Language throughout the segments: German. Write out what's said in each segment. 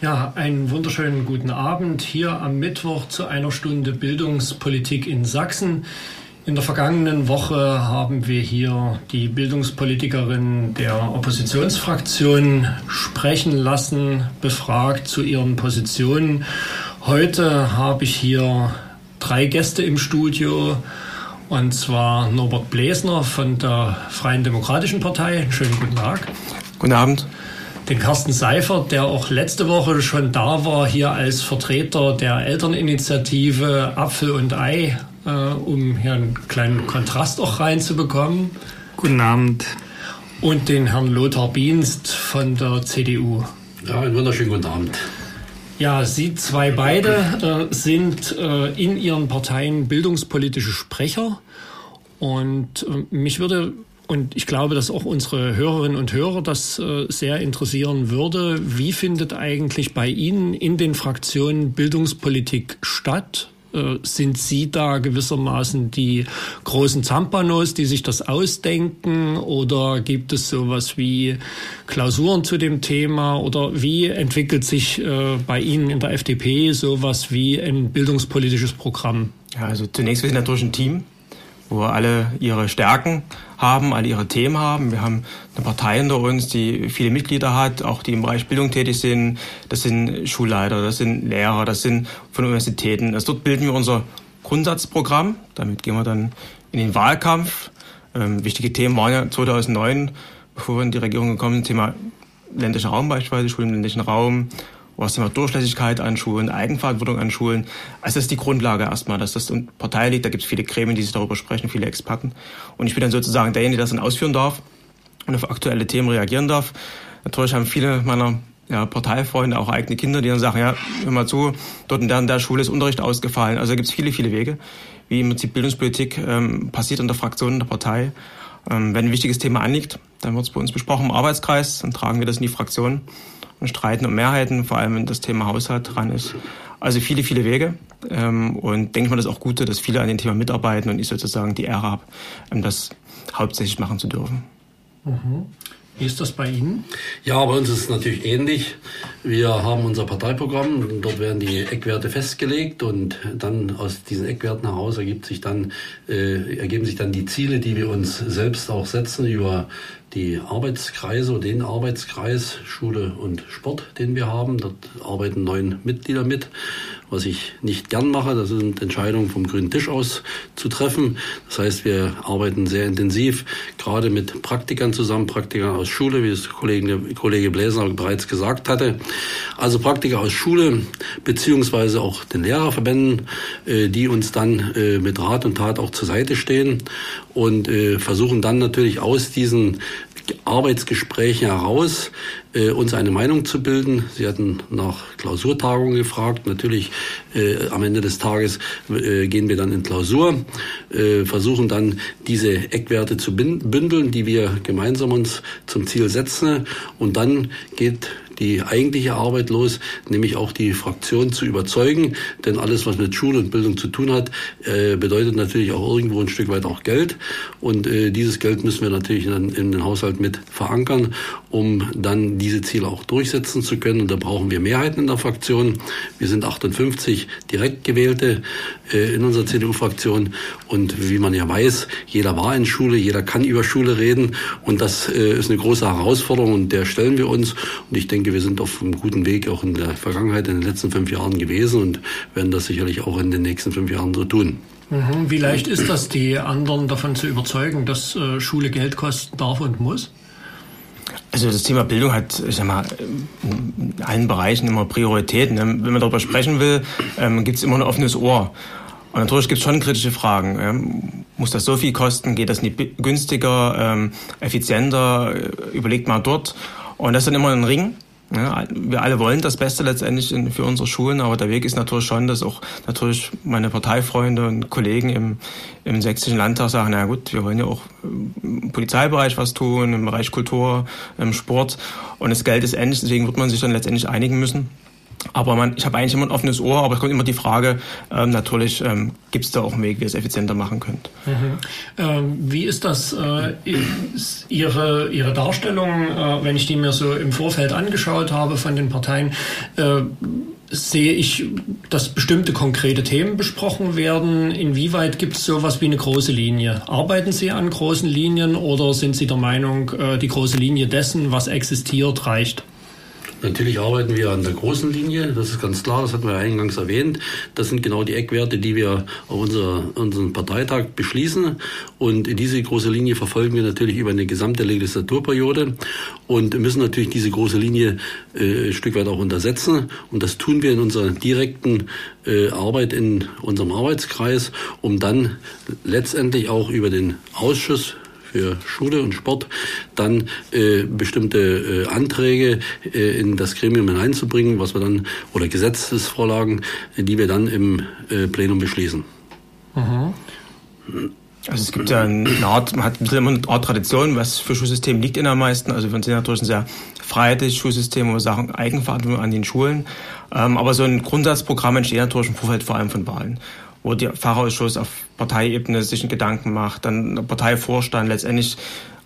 Ja, einen wunderschönen guten Abend hier am Mittwoch zu einer Stunde Bildungspolitik in Sachsen. In der vergangenen Woche haben wir hier die Bildungspolitikerin der Oppositionsfraktion sprechen lassen, befragt zu ihren Positionen. Heute habe ich hier drei Gäste im Studio. Und zwar Norbert Blesner von der Freien Demokratischen Partei. Schönen guten Tag. Guten Abend den Carsten Seifert, der auch letzte Woche schon da war, hier als Vertreter der Elterninitiative Apfel und Ei, äh, um hier einen kleinen Kontrast auch reinzubekommen. Guten Abend. Und den Herrn Lothar Bienst von der CDU. Ja, einen wunderschönen guten Abend. Ja, Sie zwei beide äh, sind äh, in Ihren Parteien bildungspolitische Sprecher. Und äh, mich würde und ich glaube, dass auch unsere Hörerinnen und Hörer das äh, sehr interessieren würde. Wie findet eigentlich bei Ihnen in den Fraktionen Bildungspolitik statt? Äh, sind Sie da gewissermaßen die großen Zampanos, die sich das ausdenken? Oder gibt es sowas wie Klausuren zu dem Thema? Oder wie entwickelt sich äh, bei Ihnen in der FDP sowas wie ein bildungspolitisches Programm? Ja, also zunächst, wir sind natürlich ein Team, wo alle ihre Stärken haben, alle ihre Themen haben. Wir haben eine Partei hinter uns, die viele Mitglieder hat, auch die im Bereich Bildung tätig sind. Das sind Schulleiter, das sind Lehrer, das sind von Universitäten. Also dort bilden wir unser Grundsatzprogramm. Damit gehen wir dann in den Wahlkampf. Ähm, wichtige Themen waren ja 2009, bevor wir in die Regierung gekommen sind, Thema ländlicher Raum beispielsweise, Schulen im ländlichen Raum, wo das Thema Durchlässigkeit an Schulen, Eigenverantwortung an Schulen. Also das ist die Grundlage erstmal, dass das in Partei liegt. Da gibt es viele Gremien, die sich darüber sprechen, viele Experten. Und ich bin dann sozusagen derjenige, der das dann ausführen darf und auf aktuelle Themen reagieren darf. Natürlich haben viele meiner ja, Parteifreunde, auch eigene Kinder, die dann sagen, ja, hör mal zu, dort in der, in der Schule ist Unterricht ausgefallen. Also da gibt es viele, viele Wege, wie im Prinzip Bildungspolitik ähm, passiert in der Fraktion, in der Partei. Ähm, wenn ein wichtiges Thema anliegt, dann wird es bei uns besprochen im Arbeitskreis, dann tragen wir das in die Fraktion und streiten um Mehrheiten, vor allem wenn das Thema Haushalt dran ist. Also viele, viele Wege. Ähm, und denke ich mal, das ist auch gut, dass viele an dem Thema mitarbeiten und ich sozusagen die Ehre habe, ähm, das hauptsächlich machen zu dürfen. Mhm. Wie ist das bei Ihnen? Ja, bei uns ist es natürlich ähnlich. Wir haben unser Parteiprogramm, dort werden die Eckwerte festgelegt und dann aus diesen Eckwerten heraus ergibt sich dann, äh, ergeben sich dann die Ziele, die wir uns selbst auch setzen über die Arbeitskreise, den Arbeitskreis Schule und Sport, den wir haben. Dort arbeiten neun Mitglieder mit was ich nicht gern mache. Das sind Entscheidungen vom grünen Tisch aus zu treffen. Das heißt, wir arbeiten sehr intensiv, gerade mit Praktikern zusammen, Praktikern aus Schule, wie es Kollege, Kollege Bläser bereits gesagt hatte. Also Praktiker aus Schule, beziehungsweise auch den Lehrerverbänden, äh, die uns dann äh, mit Rat und Tat auch zur Seite stehen und äh, versuchen dann natürlich aus diesen Arbeitsgesprächen heraus äh, uns eine Meinung zu bilden. Sie hatten nach Klausurtagungen gefragt. Natürlich äh, am Ende des Tages äh, gehen wir dann in Klausur, äh, versuchen dann diese Eckwerte zu bündeln, die wir gemeinsam uns zum Ziel setzen. Und dann geht die eigentliche Arbeit los, nämlich auch die Fraktion zu überzeugen. Denn alles, was mit Schule und Bildung zu tun hat, äh, bedeutet natürlich auch irgendwo ein Stück weit auch Geld. Und äh, dieses Geld müssen wir natürlich dann in den Haushalt mit verankern, um dann diese Ziele auch durchsetzen zu können. Und da brauchen wir Mehrheiten in der Fraktion. Wir sind 58 direkt gewählte äh, in unserer CDU-Fraktion. Und wie man ja weiß, jeder war in Schule, jeder kann über Schule reden. Und das ist eine große Herausforderung und der stellen wir uns. Und ich denke, wir sind auf einem guten Weg auch in der Vergangenheit, in den letzten fünf Jahren gewesen und werden das sicherlich auch in den nächsten fünf Jahren so tun. Mhm. Wie leicht ist das, die anderen davon zu überzeugen, dass äh, Schule Geld kosten darf und muss? Also das Thema Bildung hat, ich sag mal, in allen Bereichen immer Prioritäten. Ne? Wenn man darüber sprechen will, ähm, gibt es immer ein offenes Ohr. Und natürlich gibt es schon kritische Fragen. Ähm, muss das so viel kosten? Geht das nicht günstiger, ähm, effizienter? Überlegt mal dort. Und das ist dann immer ein Ring. Ja, wir alle wollen das Beste letztendlich für unsere Schulen, aber der Weg ist natürlich schon, dass auch natürlich meine Parteifreunde und Kollegen im, im sächsischen Landtag sagen, na gut, wir wollen ja auch im Polizeibereich was tun, im Bereich Kultur, im Sport und das Geld ist endlich, deswegen wird man sich dann letztendlich einigen müssen. Aber man, ich habe eigentlich immer ein offenes Ohr, aber es kommt immer die Frage, ähm, natürlich ähm, gibt es da auch einen Weg, wie ihr es effizienter machen könnt. Mhm. Ähm, wie ist das äh, ist Ihre, Ihre Darstellung, äh, wenn ich die mir so im Vorfeld angeschaut habe von den Parteien? Äh, sehe ich, dass bestimmte konkrete Themen besprochen werden. Inwieweit gibt es sowas wie eine große Linie? Arbeiten Sie an großen Linien oder sind Sie der Meinung, äh, die große Linie dessen, was existiert, reicht? Natürlich arbeiten wir an der großen Linie, das ist ganz klar, das hatten wir eingangs erwähnt. Das sind genau die Eckwerte, die wir auf unser, unseren Parteitag beschließen. Und diese große Linie verfolgen wir natürlich über eine gesamte Legislaturperiode und müssen natürlich diese große Linie äh, ein Stück weit auch untersetzen. Und das tun wir in unserer direkten äh, Arbeit in unserem Arbeitskreis, um dann letztendlich auch über den Ausschuss für Schule und Sport dann äh, bestimmte äh, Anträge äh, in das Gremium hineinzubringen, was wir dann oder Gesetzesvorlagen, die wir dann im äh, Plenum beschließen. Mhm. Also es gibt ja eine Art, man hat immer eine Art Tradition, was für Schulsystem liegt in der meisten. Also wir sind natürlich ein sehr freiheitliches Schulsystem, wo wir sagen Eigenverantwortung an den Schulen. Ähm, aber so ein Grundsatzprogramm entsteht natürlich im Vorfeld vor allem von Wahlen wo der Fachausschuss auf Parteiebene sich einen Gedanken macht, dann Parteivorstand letztendlich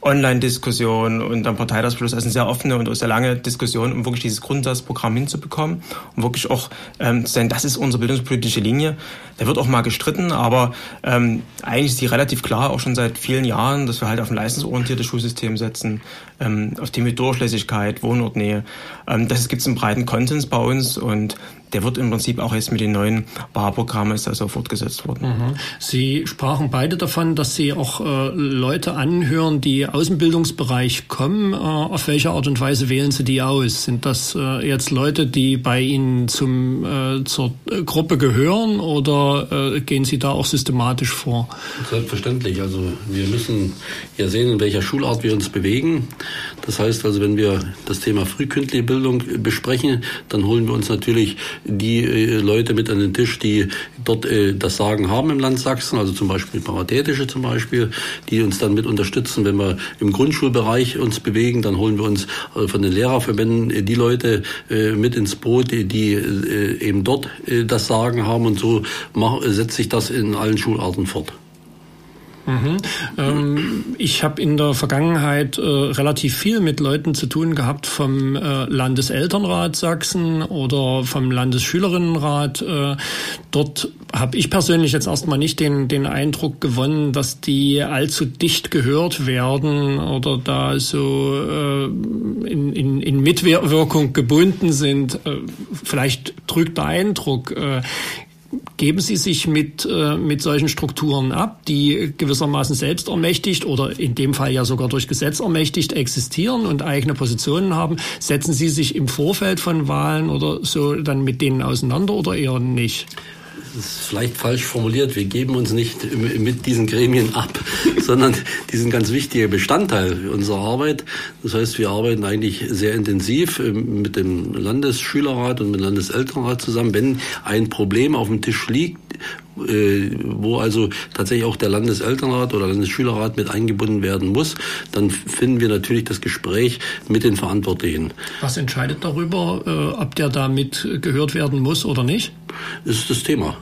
Online-Diskussion und dann Parteitagsbeschluss. Also eine sehr offene und sehr lange Diskussion, um wirklich dieses Grundsatzprogramm hinzubekommen um wirklich auch ähm, zu sagen, das ist unsere bildungspolitische Linie. Da wird auch mal gestritten, aber ähm, eigentlich ist die relativ klar, auch schon seit vielen Jahren, dass wir halt auf ein leistungsorientiertes Schulsystem setzen, ähm, auf Themen wie Durchlässigkeit, Wohnortnähe. Ähm, das gibt es einen breiten Konsens bei uns und der wird im Prinzip auch jetzt mit den neuen Barprogrammen ist also fortgesetzt worden. Mhm. Sie sprachen beide davon, dass Sie auch äh, Leute anhören, die aus dem Bildungsbereich kommen. Äh, auf welche Art und Weise wählen Sie die aus? Sind das äh, jetzt Leute, die bei Ihnen zum, äh, zur Gruppe gehören oder äh, gehen Sie da auch systematisch vor? Selbstverständlich. Also wir müssen ja sehen, in welcher Schulart wir uns bewegen. Das heißt also, wenn wir das Thema frühkindliche Bildung besprechen, dann holen wir uns natürlich die äh, Leute mit an den Tisch, die dort äh, das Sagen haben im Land Sachsen, also zum Beispiel Paritätische zum Beispiel, die uns dann mit unterstützen. Wenn wir im Grundschulbereich uns bewegen, dann holen wir uns äh, von den Lehrerverbänden äh, die Leute äh, mit ins Boot, die, die äh, eben dort das Sagen haben und so mach, setzt sich das in allen Schularten fort. Mhm. Ähm, ich habe in der Vergangenheit äh, relativ viel mit Leuten zu tun gehabt vom äh, Landeselternrat Sachsen oder vom Landesschülerinnenrat. Äh, dort habe ich persönlich jetzt erstmal nicht den, den Eindruck gewonnen, dass die allzu dicht gehört werden oder da so äh, in, in, in Mitwirkung gebunden sind. Äh, vielleicht trügt der Eindruck. Geben Sie sich mit, äh, mit solchen Strukturen ab, die gewissermaßen selbst ermächtigt oder in dem Fall ja sogar durch Gesetz ermächtigt existieren und eigene Positionen haben? Setzen Sie sich im Vorfeld von Wahlen oder so dann mit denen auseinander oder eher nicht? Das ist vielleicht falsch formuliert, wir geben uns nicht mit diesen Gremien ab, sondern die sind ganz wichtiger Bestandteil unserer Arbeit. Das heißt, wir arbeiten eigentlich sehr intensiv ähm, mit dem Landesschülerrat und mit dem Landeselternrat zusammen. Wenn ein Problem auf dem Tisch liegt, wo also tatsächlich auch der Landeselternrat oder Landesschülerrat mit eingebunden werden muss, dann finden wir natürlich das Gespräch mit den Verantwortlichen. Was entscheidet darüber, äh, ob der da mit gehört werden muss oder nicht? Das ist das Thema.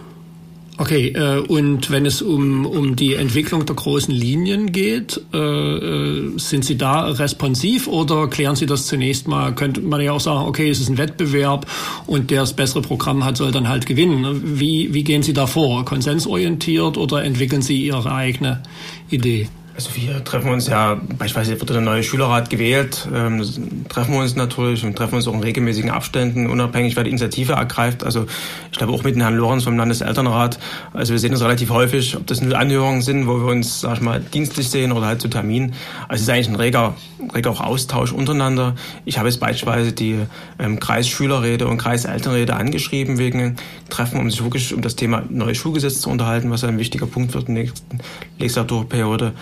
Okay, äh, und wenn es um, um die Entwicklung der großen Linien geht, äh, äh, sind Sie da responsiv oder klären Sie das zunächst mal? Könnte man ja auch sagen, okay, es ist ein Wettbewerb und der das bessere Programm hat, soll dann halt gewinnen. Wie, wie gehen Sie da vor? Konsensorientiert oder entwickeln Sie Ihre eigene Idee? Also wir treffen uns ja, beispielsweise wird der neue Schülerrat gewählt, ähm, treffen wir uns natürlich und treffen uns auch in regelmäßigen Abständen, unabhängig, wer die Initiative ergreift. Also ich glaube auch mit dem Herrn Lorenz vom Landeselternrat. Also wir sehen uns relativ häufig, ob das nur Anhörungen sind, wo wir uns, sag ich mal, dienstlich sehen oder halt zu Terminen. Also es ist eigentlich ein reger, reger auch Austausch untereinander. Ich habe jetzt beispielsweise die ähm, Kreisschülerräte und Kreiselternräte angeschrieben wegen Treffen, um sich wirklich um das Thema neue Schulgesetz zu unterhalten, was ein wichtiger Punkt wird in der nächsten Legislaturperiode.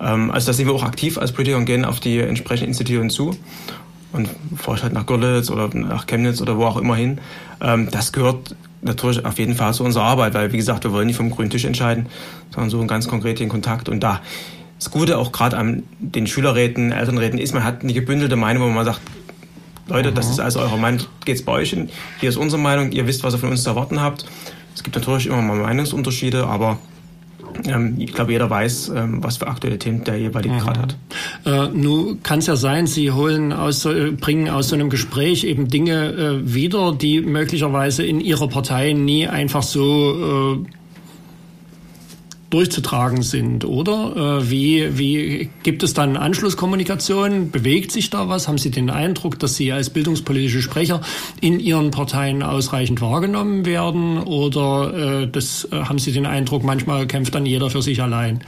Ähm, also da sind wir auch aktiv als Politiker und gehen auf die entsprechenden Institutionen zu und fahre halt nach Görlitz oder nach Chemnitz oder wo auch immer hin. Ähm, das gehört natürlich auf jeden Fall zu unserer Arbeit, weil wie gesagt, wir wollen nicht vom grünen Tisch entscheiden, sondern so ganz konkret in Kontakt. Und da das Gute auch gerade an den Schülerräten, Elternräten ist, man hat eine gebündelte Meinung, wo man sagt, Leute, das ist also eure Meinung, geht's bei euch hin, hier ist unsere Meinung, ihr wisst, was ihr von uns zu erwarten habt. Es gibt natürlich immer mal Meinungsunterschiede, aber ähm, ich glaube, jeder weiß, ähm, was für aktuelle Themen der jeweilige mhm. gerade hat. Äh, nun kann es ja sein, Sie holen aus, äh, bringen aus so einem Gespräch eben Dinge äh, wieder, die möglicherweise in Ihrer Partei nie einfach so äh, durchzutragen sind, oder? Äh, wie, wie gibt es dann Anschlusskommunikation? Bewegt sich da was? Haben Sie den Eindruck, dass Sie als bildungspolitische Sprecher in Ihren Parteien ausreichend wahrgenommen werden? Oder äh, das, äh, haben Sie den Eindruck, manchmal kämpft dann jeder für sich allein?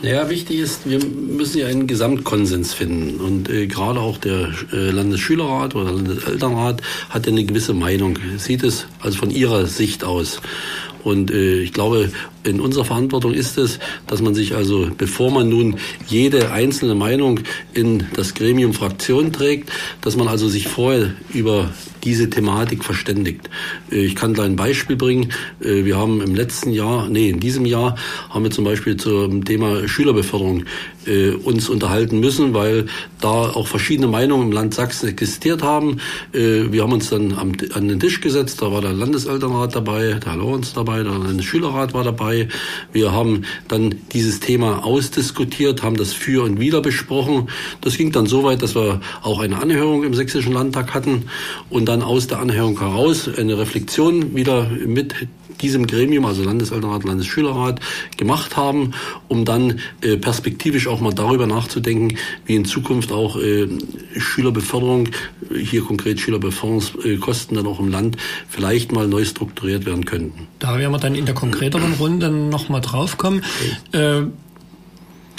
Ja, wichtig ist, wir müssen ja einen Gesamtkonsens finden. Und äh, gerade auch der äh, Landesschülerrat oder Landeselternrat hat ja eine gewisse Meinung, sieht es also von ihrer Sicht aus. Und äh, ich glaube, in unserer Verantwortung ist es, dass man sich also, bevor man nun jede einzelne Meinung in das Gremium Fraktion trägt, dass man also sich vorher über diese Thematik verständigt. Äh, ich kann da ein Beispiel bringen. Äh, wir haben im letzten Jahr, nee, in diesem Jahr haben wir zum Beispiel zum Thema Schülerbeförderung äh, uns unterhalten müssen, weil da auch verschiedene Meinungen im Land Sachsen existiert haben. Wir haben uns dann an den Tisch gesetzt, da war der Landeselternrat dabei, der Lorenz dabei, der Landesschülerrat war dabei. Wir haben dann dieses Thema ausdiskutiert, haben das für und wider besprochen. Das ging dann so weit, dass wir auch eine Anhörung im Sächsischen Landtag hatten und dann aus der Anhörung heraus eine Reflexion wieder mit diesem Gremium, also Landeselternrat, Landesschülerrat, gemacht haben, um dann äh, perspektivisch auch mal darüber nachzudenken, wie in Zukunft auch äh, Schülerbeförderung, hier konkret Schülerbeförderungskosten dann auch im Land vielleicht mal neu strukturiert werden könnten. Da werden wir dann in der konkreteren Runde nochmal draufkommen. Okay. Äh,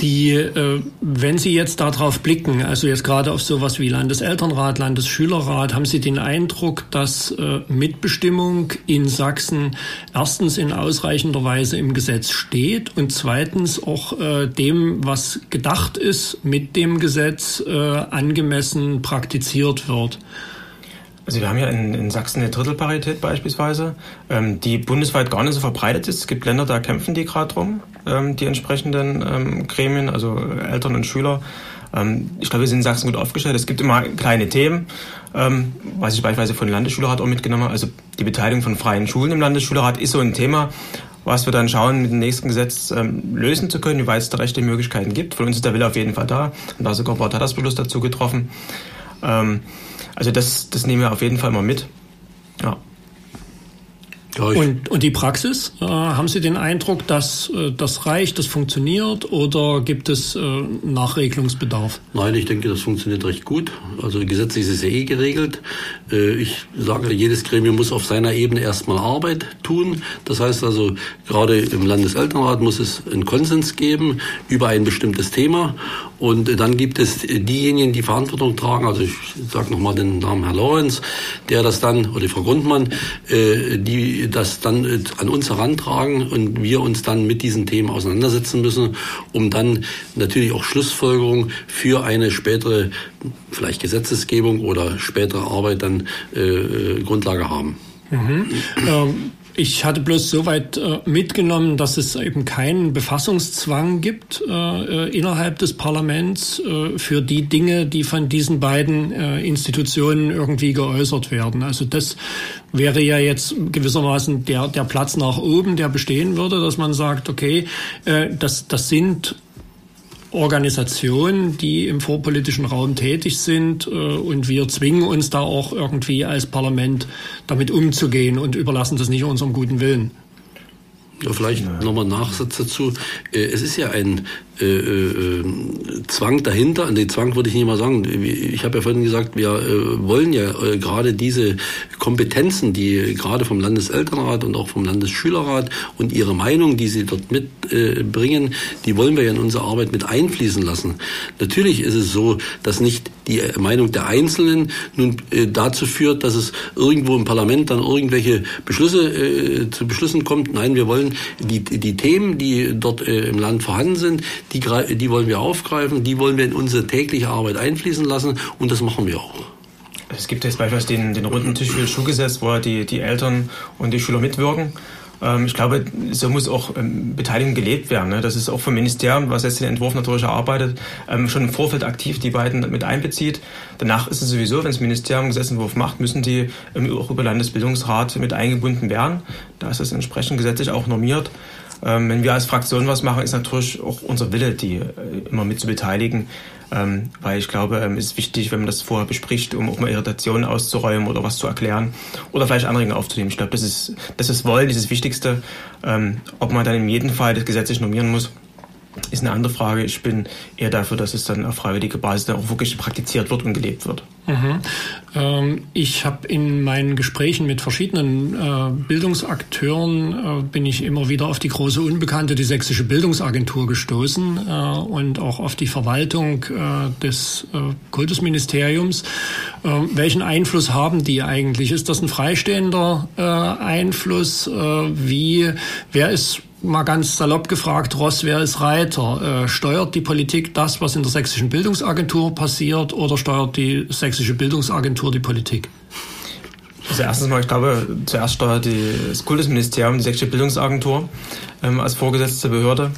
die, äh, wenn Sie jetzt darauf blicken, also jetzt gerade auf sowas wie Landeselternrat, Landesschülerrat, haben Sie den Eindruck, dass äh, Mitbestimmung in Sachsen erstens in ausreichender Weise im Gesetz steht und zweitens auch äh, dem, was gedacht ist, mit dem Gesetz äh, angemessen praktiziert wird? Also wir haben ja in, in Sachsen eine Drittelparität beispielsweise, ähm, die bundesweit gar nicht so verbreitet ist. Es gibt Länder, da kämpfen die gerade drum, ähm, die entsprechenden ähm, Gremien, also Eltern und Schüler. Ähm, ich glaube, wir sind in Sachsen gut aufgestellt. Es gibt immer kleine Themen, ähm, was ich beispielsweise von Landesschülerrat auch mitgenommen habe. Also die Beteiligung von freien Schulen im Landesschülerrat ist so ein Thema, was wir dann schauen, mit dem nächsten Gesetz ähm, lösen zu können, wie es da rechte Möglichkeiten gibt. Von uns ist der Wille auf jeden Fall da. Und da sogar ein Tatasbeschluss dazu getroffen. Ähm, also das, das nehmen wir auf jeden Fall mal mit. Ja. Und, und die Praxis, äh, haben Sie den Eindruck, dass äh, das reicht, das funktioniert oder gibt es äh, Nachregelungsbedarf? Nein, ich denke, das funktioniert recht gut. Also gesetzlich ist es ja eh geregelt. Äh, ich sage, jedes Gremium muss auf seiner Ebene erstmal Arbeit tun. Das heißt also, gerade im Landeselternrat muss es einen Konsens geben über ein bestimmtes Thema. Und dann gibt es diejenigen, die Verantwortung tragen. Also ich sage nochmal den Namen Herr Lorenz, der das dann, oder die Frau Grundmann, äh, die das dann äh, an uns herantragen und wir uns dann mit diesen Themen auseinandersetzen müssen, um dann natürlich auch Schlussfolgerungen für eine spätere, vielleicht Gesetzesgebung oder spätere Arbeit dann äh, Grundlage haben. Mhm. Ähm, ich hatte bloß soweit äh, mitgenommen, dass es eben keinen Befassungszwang gibt äh, äh, innerhalb des Parlaments äh, für die Dinge, die von diesen beiden äh, Institutionen irgendwie geäußert werden. Also das wäre ja jetzt gewissermaßen der, der Platz nach oben, der bestehen würde, dass man sagt, okay, äh, das, das sind Organisationen, die im vorpolitischen Raum tätig sind äh, und wir zwingen uns da auch irgendwie als Parlament damit umzugehen und überlassen das nicht unserem guten Willen. Ja, vielleicht nochmal Nachsatz dazu. Äh, es ist ja ein äh, äh, Zwang dahinter. Den Zwang würde ich nicht mal sagen. Ich habe ja vorhin gesagt, wir äh, wollen ja äh, gerade diese Kompetenzen, die gerade vom Landeselternrat und auch vom Landesschülerrat und ihre Meinung, die sie dort mitbringen, äh, die wollen wir ja in unsere Arbeit mit einfließen lassen. Natürlich ist es so, dass nicht die Meinung der Einzelnen nun dazu führt, dass es irgendwo im Parlament dann irgendwelche Beschlüsse zu Beschlüssen kommt. Nein, wir wollen die, die Themen, die dort im Land vorhanden sind, die, die wollen wir aufgreifen, die wollen wir in unsere tägliche Arbeit einfließen lassen und das machen wir auch. Es gibt jetzt beispielsweise den, den runden Tisch für das Schulgesetz, wo die, die Eltern und die Schüler mitwirken. Ähm, ich glaube, so muss auch ähm, Beteiligung gelebt werden. Ne? Das ist auch vom Ministerium, was jetzt den Entwurf natürlich erarbeitet, ähm, schon im Vorfeld aktiv die beiden mit einbezieht. Danach ist es sowieso, wenn das Ministerium einen Gesetzentwurf macht, müssen die auch über Landesbildungsrat mit eingebunden werden. Da ist das entsprechend gesetzlich auch normiert. Wenn wir als Fraktion was machen, ist natürlich auch unser Wille, die äh, immer mit zu beteiligen. Ähm, weil ich glaube, ähm, es ist wichtig, wenn man das vorher bespricht, um auch mal Irritationen auszuräumen oder was zu erklären oder vielleicht Anregungen aufzunehmen. Ich glaube, das ist das ist Wollen, das ist das Wichtigste. Ähm, ob man dann in jedem Fall das gesetzlich normieren muss, ist eine andere Frage. Ich bin eher dafür, dass es dann auf freiwillige Basis dann auch wirklich praktiziert wird und gelebt wird. Mhm. Ich habe in meinen Gesprächen mit verschiedenen äh, Bildungsakteuren äh, bin ich immer wieder auf die große Unbekannte, die Sächsische Bildungsagentur gestoßen äh, und auch auf die Verwaltung des Kultusministeriums. Ähm, welchen Einfluss haben die eigentlich? Ist das ein freistehender Einfluss? wie, wer ist mal ganz salopp gefragt, Ross, wer ist Reiter? Steuert die Politik das, was in der sächsischen Bildungsagentur passiert, oder steuert die sächsische Bildungsagentur die Politik? Also erstens mal, ich glaube, zuerst steuert das Kultusministerium die sächsische Bildungsagentur ähm, als vorgesetzte Behörde.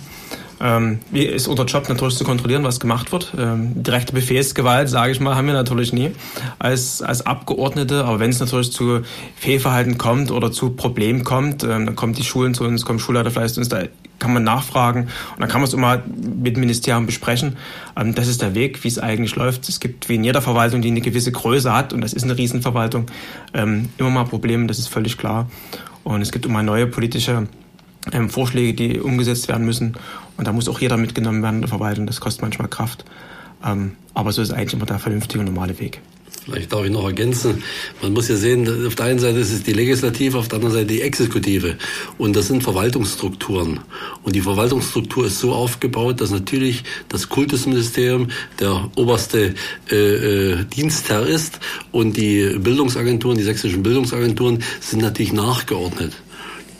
Ähm, ist unser Job natürlich zu kontrollieren, was gemacht wird. Ähm, direkte Befehlsgewalt, sage ich mal, haben wir natürlich nie als, als Abgeordnete. Aber wenn es natürlich zu Fehlverhalten kommt oder zu Problemen kommt, ähm, dann kommen die Schulen zu uns, kommen Schulleiter vielleicht zu uns, da kann man nachfragen und dann kann man es immer mit dem Ministerium besprechen. Ähm, das ist der Weg, wie es eigentlich läuft. Es gibt wie in jeder Verwaltung, die eine gewisse Größe hat, und das ist eine Riesenverwaltung, ähm, immer mal Probleme, das ist völlig klar. Und es gibt immer neue politische ähm, Vorschläge, die umgesetzt werden müssen. Und da muss auch jeder mitgenommen werden in der Verwaltung. Das kostet manchmal Kraft. Aber so ist eigentlich immer der vernünftige und normale Weg. Vielleicht darf ich noch ergänzen. Man muss ja sehen, auf der einen Seite ist es die Legislative, auf der anderen Seite die Exekutive. Und das sind Verwaltungsstrukturen. Und die Verwaltungsstruktur ist so aufgebaut, dass natürlich das Kultusministerium der oberste äh, äh, Dienstherr ist und die Bildungsagenturen, die sächsischen Bildungsagenturen sind natürlich nachgeordnet.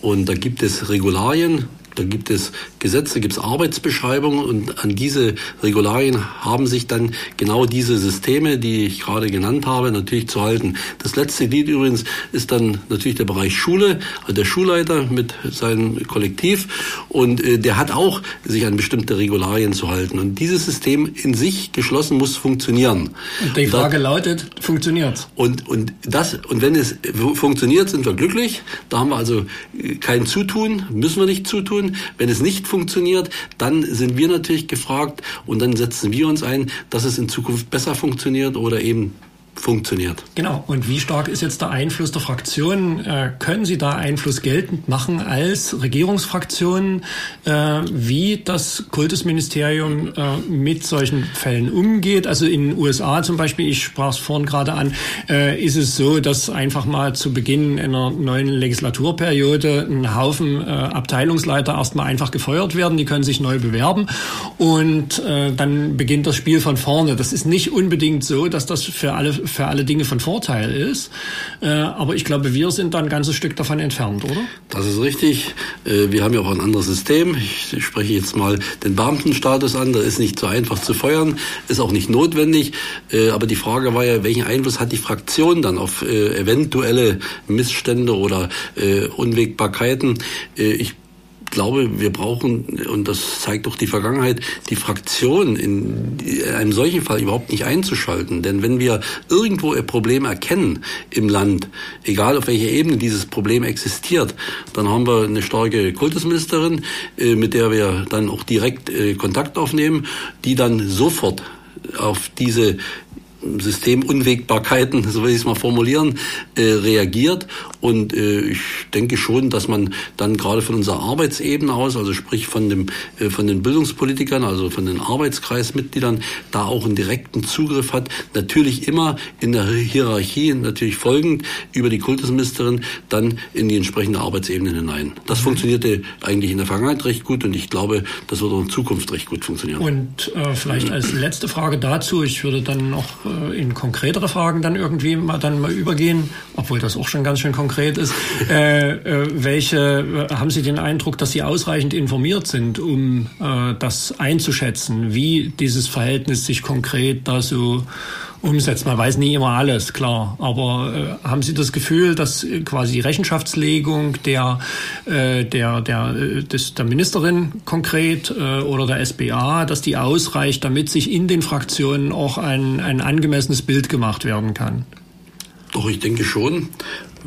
Und da gibt es Regularien, da gibt es Gesetze, gibt es Arbeitsbeschreibungen und an diese Regularien haben sich dann genau diese Systeme, die ich gerade genannt habe, natürlich zu halten. Das letzte Lied übrigens ist dann natürlich der Bereich Schule, also der Schulleiter mit seinem Kollektiv und äh, der hat auch sich an bestimmte Regularien zu halten. Und dieses System in sich geschlossen muss funktionieren. Und die Frage da, lautet, funktioniert Und, und das, und wenn es funktioniert, sind wir glücklich. Da haben wir also kein Zutun, müssen wir nicht zutun tun. Wenn es nicht funktioniert, dann sind wir natürlich gefragt und dann setzen wir uns ein, dass es in Zukunft besser funktioniert oder eben funktioniert. Genau. Und wie stark ist jetzt der Einfluss der Fraktionen? Äh, können Sie da Einfluss geltend machen als Regierungsfraktion, äh, wie das Kultusministerium äh, mit solchen Fällen umgeht? Also in den USA zum Beispiel, ich sprach es vorhin gerade an, äh, ist es so, dass einfach mal zu Beginn einer neuen Legislaturperiode ein Haufen äh, Abteilungsleiter erstmal einfach gefeuert werden, die können sich neu bewerben und äh, dann beginnt das Spiel von vorne. Das ist nicht unbedingt so, dass das für alle für alle Dinge von Vorteil ist. Äh, aber ich glaube, wir sind da ein ganzes Stück davon entfernt, oder? Das ist richtig. Äh, wir haben ja auch ein anderes System. Ich spreche jetzt mal den Beamtenstatus an. Der ist nicht so einfach zu feuern, ist auch nicht notwendig. Äh, aber die Frage war ja, welchen Einfluss hat die Fraktion dann auf eventuelle Missstände oder Unwägbarkeiten? Ich glaube, wir brauchen, und das zeigt doch die Vergangenheit, die Fraktion in einem solchen Fall überhaupt nicht einzuschalten. Denn wenn wir irgendwo ein Problem erkennen im Land, egal auf welcher Ebene dieses Problem existiert, dann haben wir eine starke Kultusministerin, äh, mit der wir dann auch direkt äh, Kontakt aufnehmen, die dann sofort auf diese Systemunwägbarkeiten, so will ich es mal formulieren, äh, reagiert. Und äh, ich denke schon, dass man dann gerade von unserer Arbeitsebene aus, also sprich von dem äh, von den Bildungspolitikern, also von den Arbeitskreismitgliedern, da auch einen direkten Zugriff hat. Natürlich immer in der Hierarchie, natürlich folgend über die Kultusministerin, dann in die entsprechende Arbeitsebene hinein. Das mhm. funktionierte eigentlich in der Vergangenheit recht gut und ich glaube, das wird auch in Zukunft recht gut funktionieren. Und äh, vielleicht als letzte Frage dazu, ich würde dann noch äh, in konkretere Fragen dann irgendwie mal dann mal übergehen, obwohl das auch schon ganz schön konkret ist. Äh, äh, welche äh, haben Sie den Eindruck, dass Sie ausreichend informiert sind, um äh, das einzuschätzen, wie dieses Verhältnis sich konkret da so umsetzt. Man weiß nie immer alles, klar. Aber äh, haben Sie das Gefühl, dass äh, quasi die Rechenschaftslegung der, äh, der, der, äh, des, der Ministerin konkret äh, oder der SBA, dass die ausreicht, damit sich in den Fraktionen auch ein, ein angemessenes Bild gemacht werden kann? Doch, ich denke schon.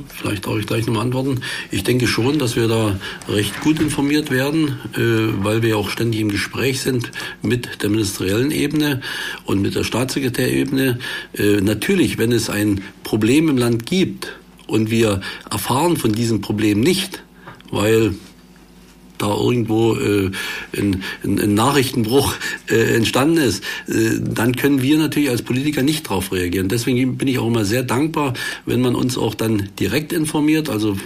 Vielleicht darf ich gleich nochmal antworten. Ich denke schon, dass wir da recht gut informiert werden, äh, weil wir auch ständig im Gespräch sind mit der ministeriellen Ebene und mit der Staatssekretärebene. Äh, natürlich, wenn es ein Problem im Land gibt und wir erfahren von diesem Problem nicht, weil da irgendwo äh, ein, ein, ein Nachrichtenbruch äh, entstanden ist, äh, dann können wir natürlich als Politiker nicht darauf reagieren. Deswegen bin ich auch immer sehr dankbar, wenn man uns auch dann direkt informiert, also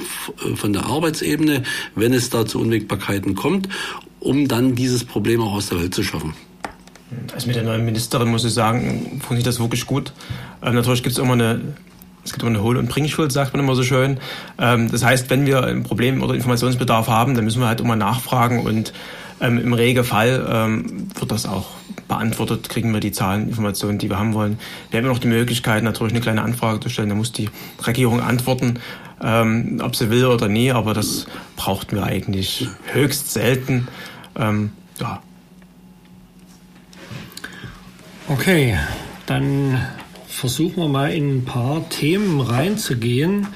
äh, von der Arbeitsebene, wenn es da zu Unwägbarkeiten kommt, um dann dieses Problem auch aus der Welt zu schaffen. Also mit der neuen Ministerin muss ich sagen, funktioniert das wirklich gut. Ähm, natürlich gibt es immer eine es gibt immer eine Hohl- und Bringschuld, sagt man immer so schön. Ähm, das heißt, wenn wir ein Problem oder Informationsbedarf haben, dann müssen wir halt immer nachfragen und ähm, im Regelfall ähm, wird das auch beantwortet, kriegen wir die Zahlen, Informationen, die wir haben wollen. Wir haben noch die Möglichkeit, natürlich eine kleine Anfrage zu stellen. Da muss die Regierung antworten, ob sie will oder nie, aber das brauchten wir eigentlich höchst selten. Ja. Okay, dann versuchen wir mal in ein paar Themen reinzugehen.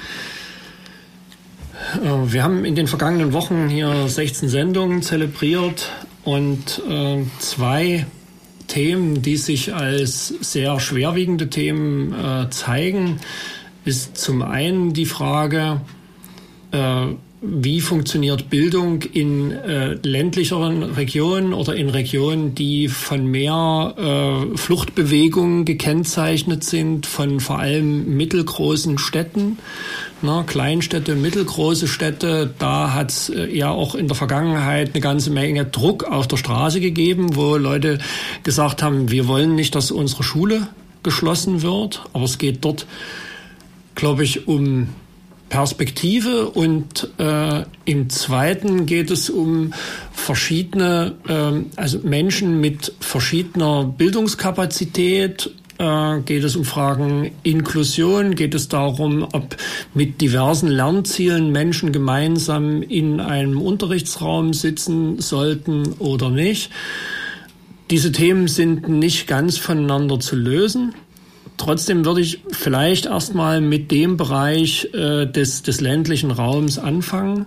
Äh, wir haben in den vergangenen Wochen hier 16 Sendungen zelebriert und äh, zwei Themen, die sich als sehr schwerwiegende Themen äh, zeigen, ist zum einen die Frage, wie funktioniert Bildung in äh, ländlicheren Regionen oder in Regionen, die von mehr äh, Fluchtbewegungen gekennzeichnet sind, von vor allem mittelgroßen Städten, ne, Kleinstädte, mittelgroße Städte. Da hat es äh, ja auch in der Vergangenheit eine ganze Menge Druck auf der Straße gegeben, wo Leute gesagt haben, wir wollen nicht, dass unsere Schule geschlossen wird, aber es geht dort, glaube ich, um Perspektive und äh, im zweiten geht es um verschiedene, äh, also Menschen mit verschiedener Bildungskapazität. Äh, geht es um Fragen Inklusion? Geht es darum, ob mit diversen Lernzielen Menschen gemeinsam in einem Unterrichtsraum sitzen sollten oder nicht? Diese Themen sind nicht ganz voneinander zu lösen. Trotzdem würde ich vielleicht erstmal mit dem Bereich äh, des, des ländlichen Raums anfangen.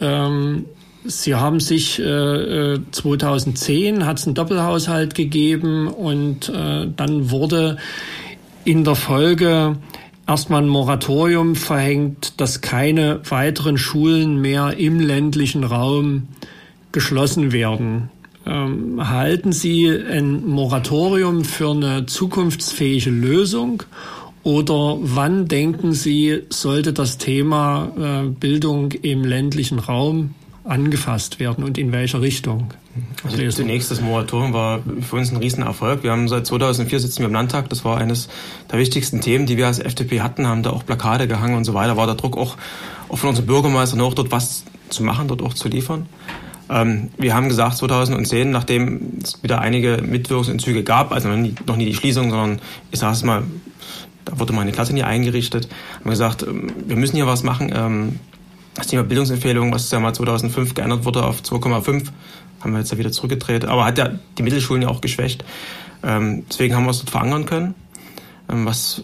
Ähm, Sie haben sich äh, 2010 hat es einen Doppelhaushalt gegeben und äh, dann wurde in der Folge erstmal ein Moratorium verhängt, dass keine weiteren Schulen mehr im ländlichen Raum geschlossen werden. Ähm, halten Sie ein Moratorium für eine zukunftsfähige Lösung? Oder wann denken Sie, sollte das Thema äh, Bildung im ländlichen Raum angefasst werden und in welcher Richtung? Also zunächst, das Moratorium war für uns ein Riesenerfolg. Wir haben seit 2004 sitzen wir im Landtag. Das war eines der wichtigsten Themen, die wir als FDP hatten, haben da auch Plakate gehangen und so weiter. War der Druck auch, auch von unserem Bürgermeister noch dort was zu machen, dort auch zu liefern. Ähm, wir haben gesagt, 2010, nachdem es wieder einige Mitwirkungsentzüge gab, also noch nie, noch nie die Schließung, sondern ich sage es mal, da wurde mal eine Klasse nie eingerichtet, haben wir gesagt, ähm, wir müssen hier was machen. Ähm, das Thema Bildungsempfehlung, was ja mal 2005 geändert wurde auf 2,5, haben wir jetzt ja wieder zurückgedreht, aber hat ja die Mittelschulen ja auch geschwächt. Ähm, deswegen haben wir es dort verankern können, was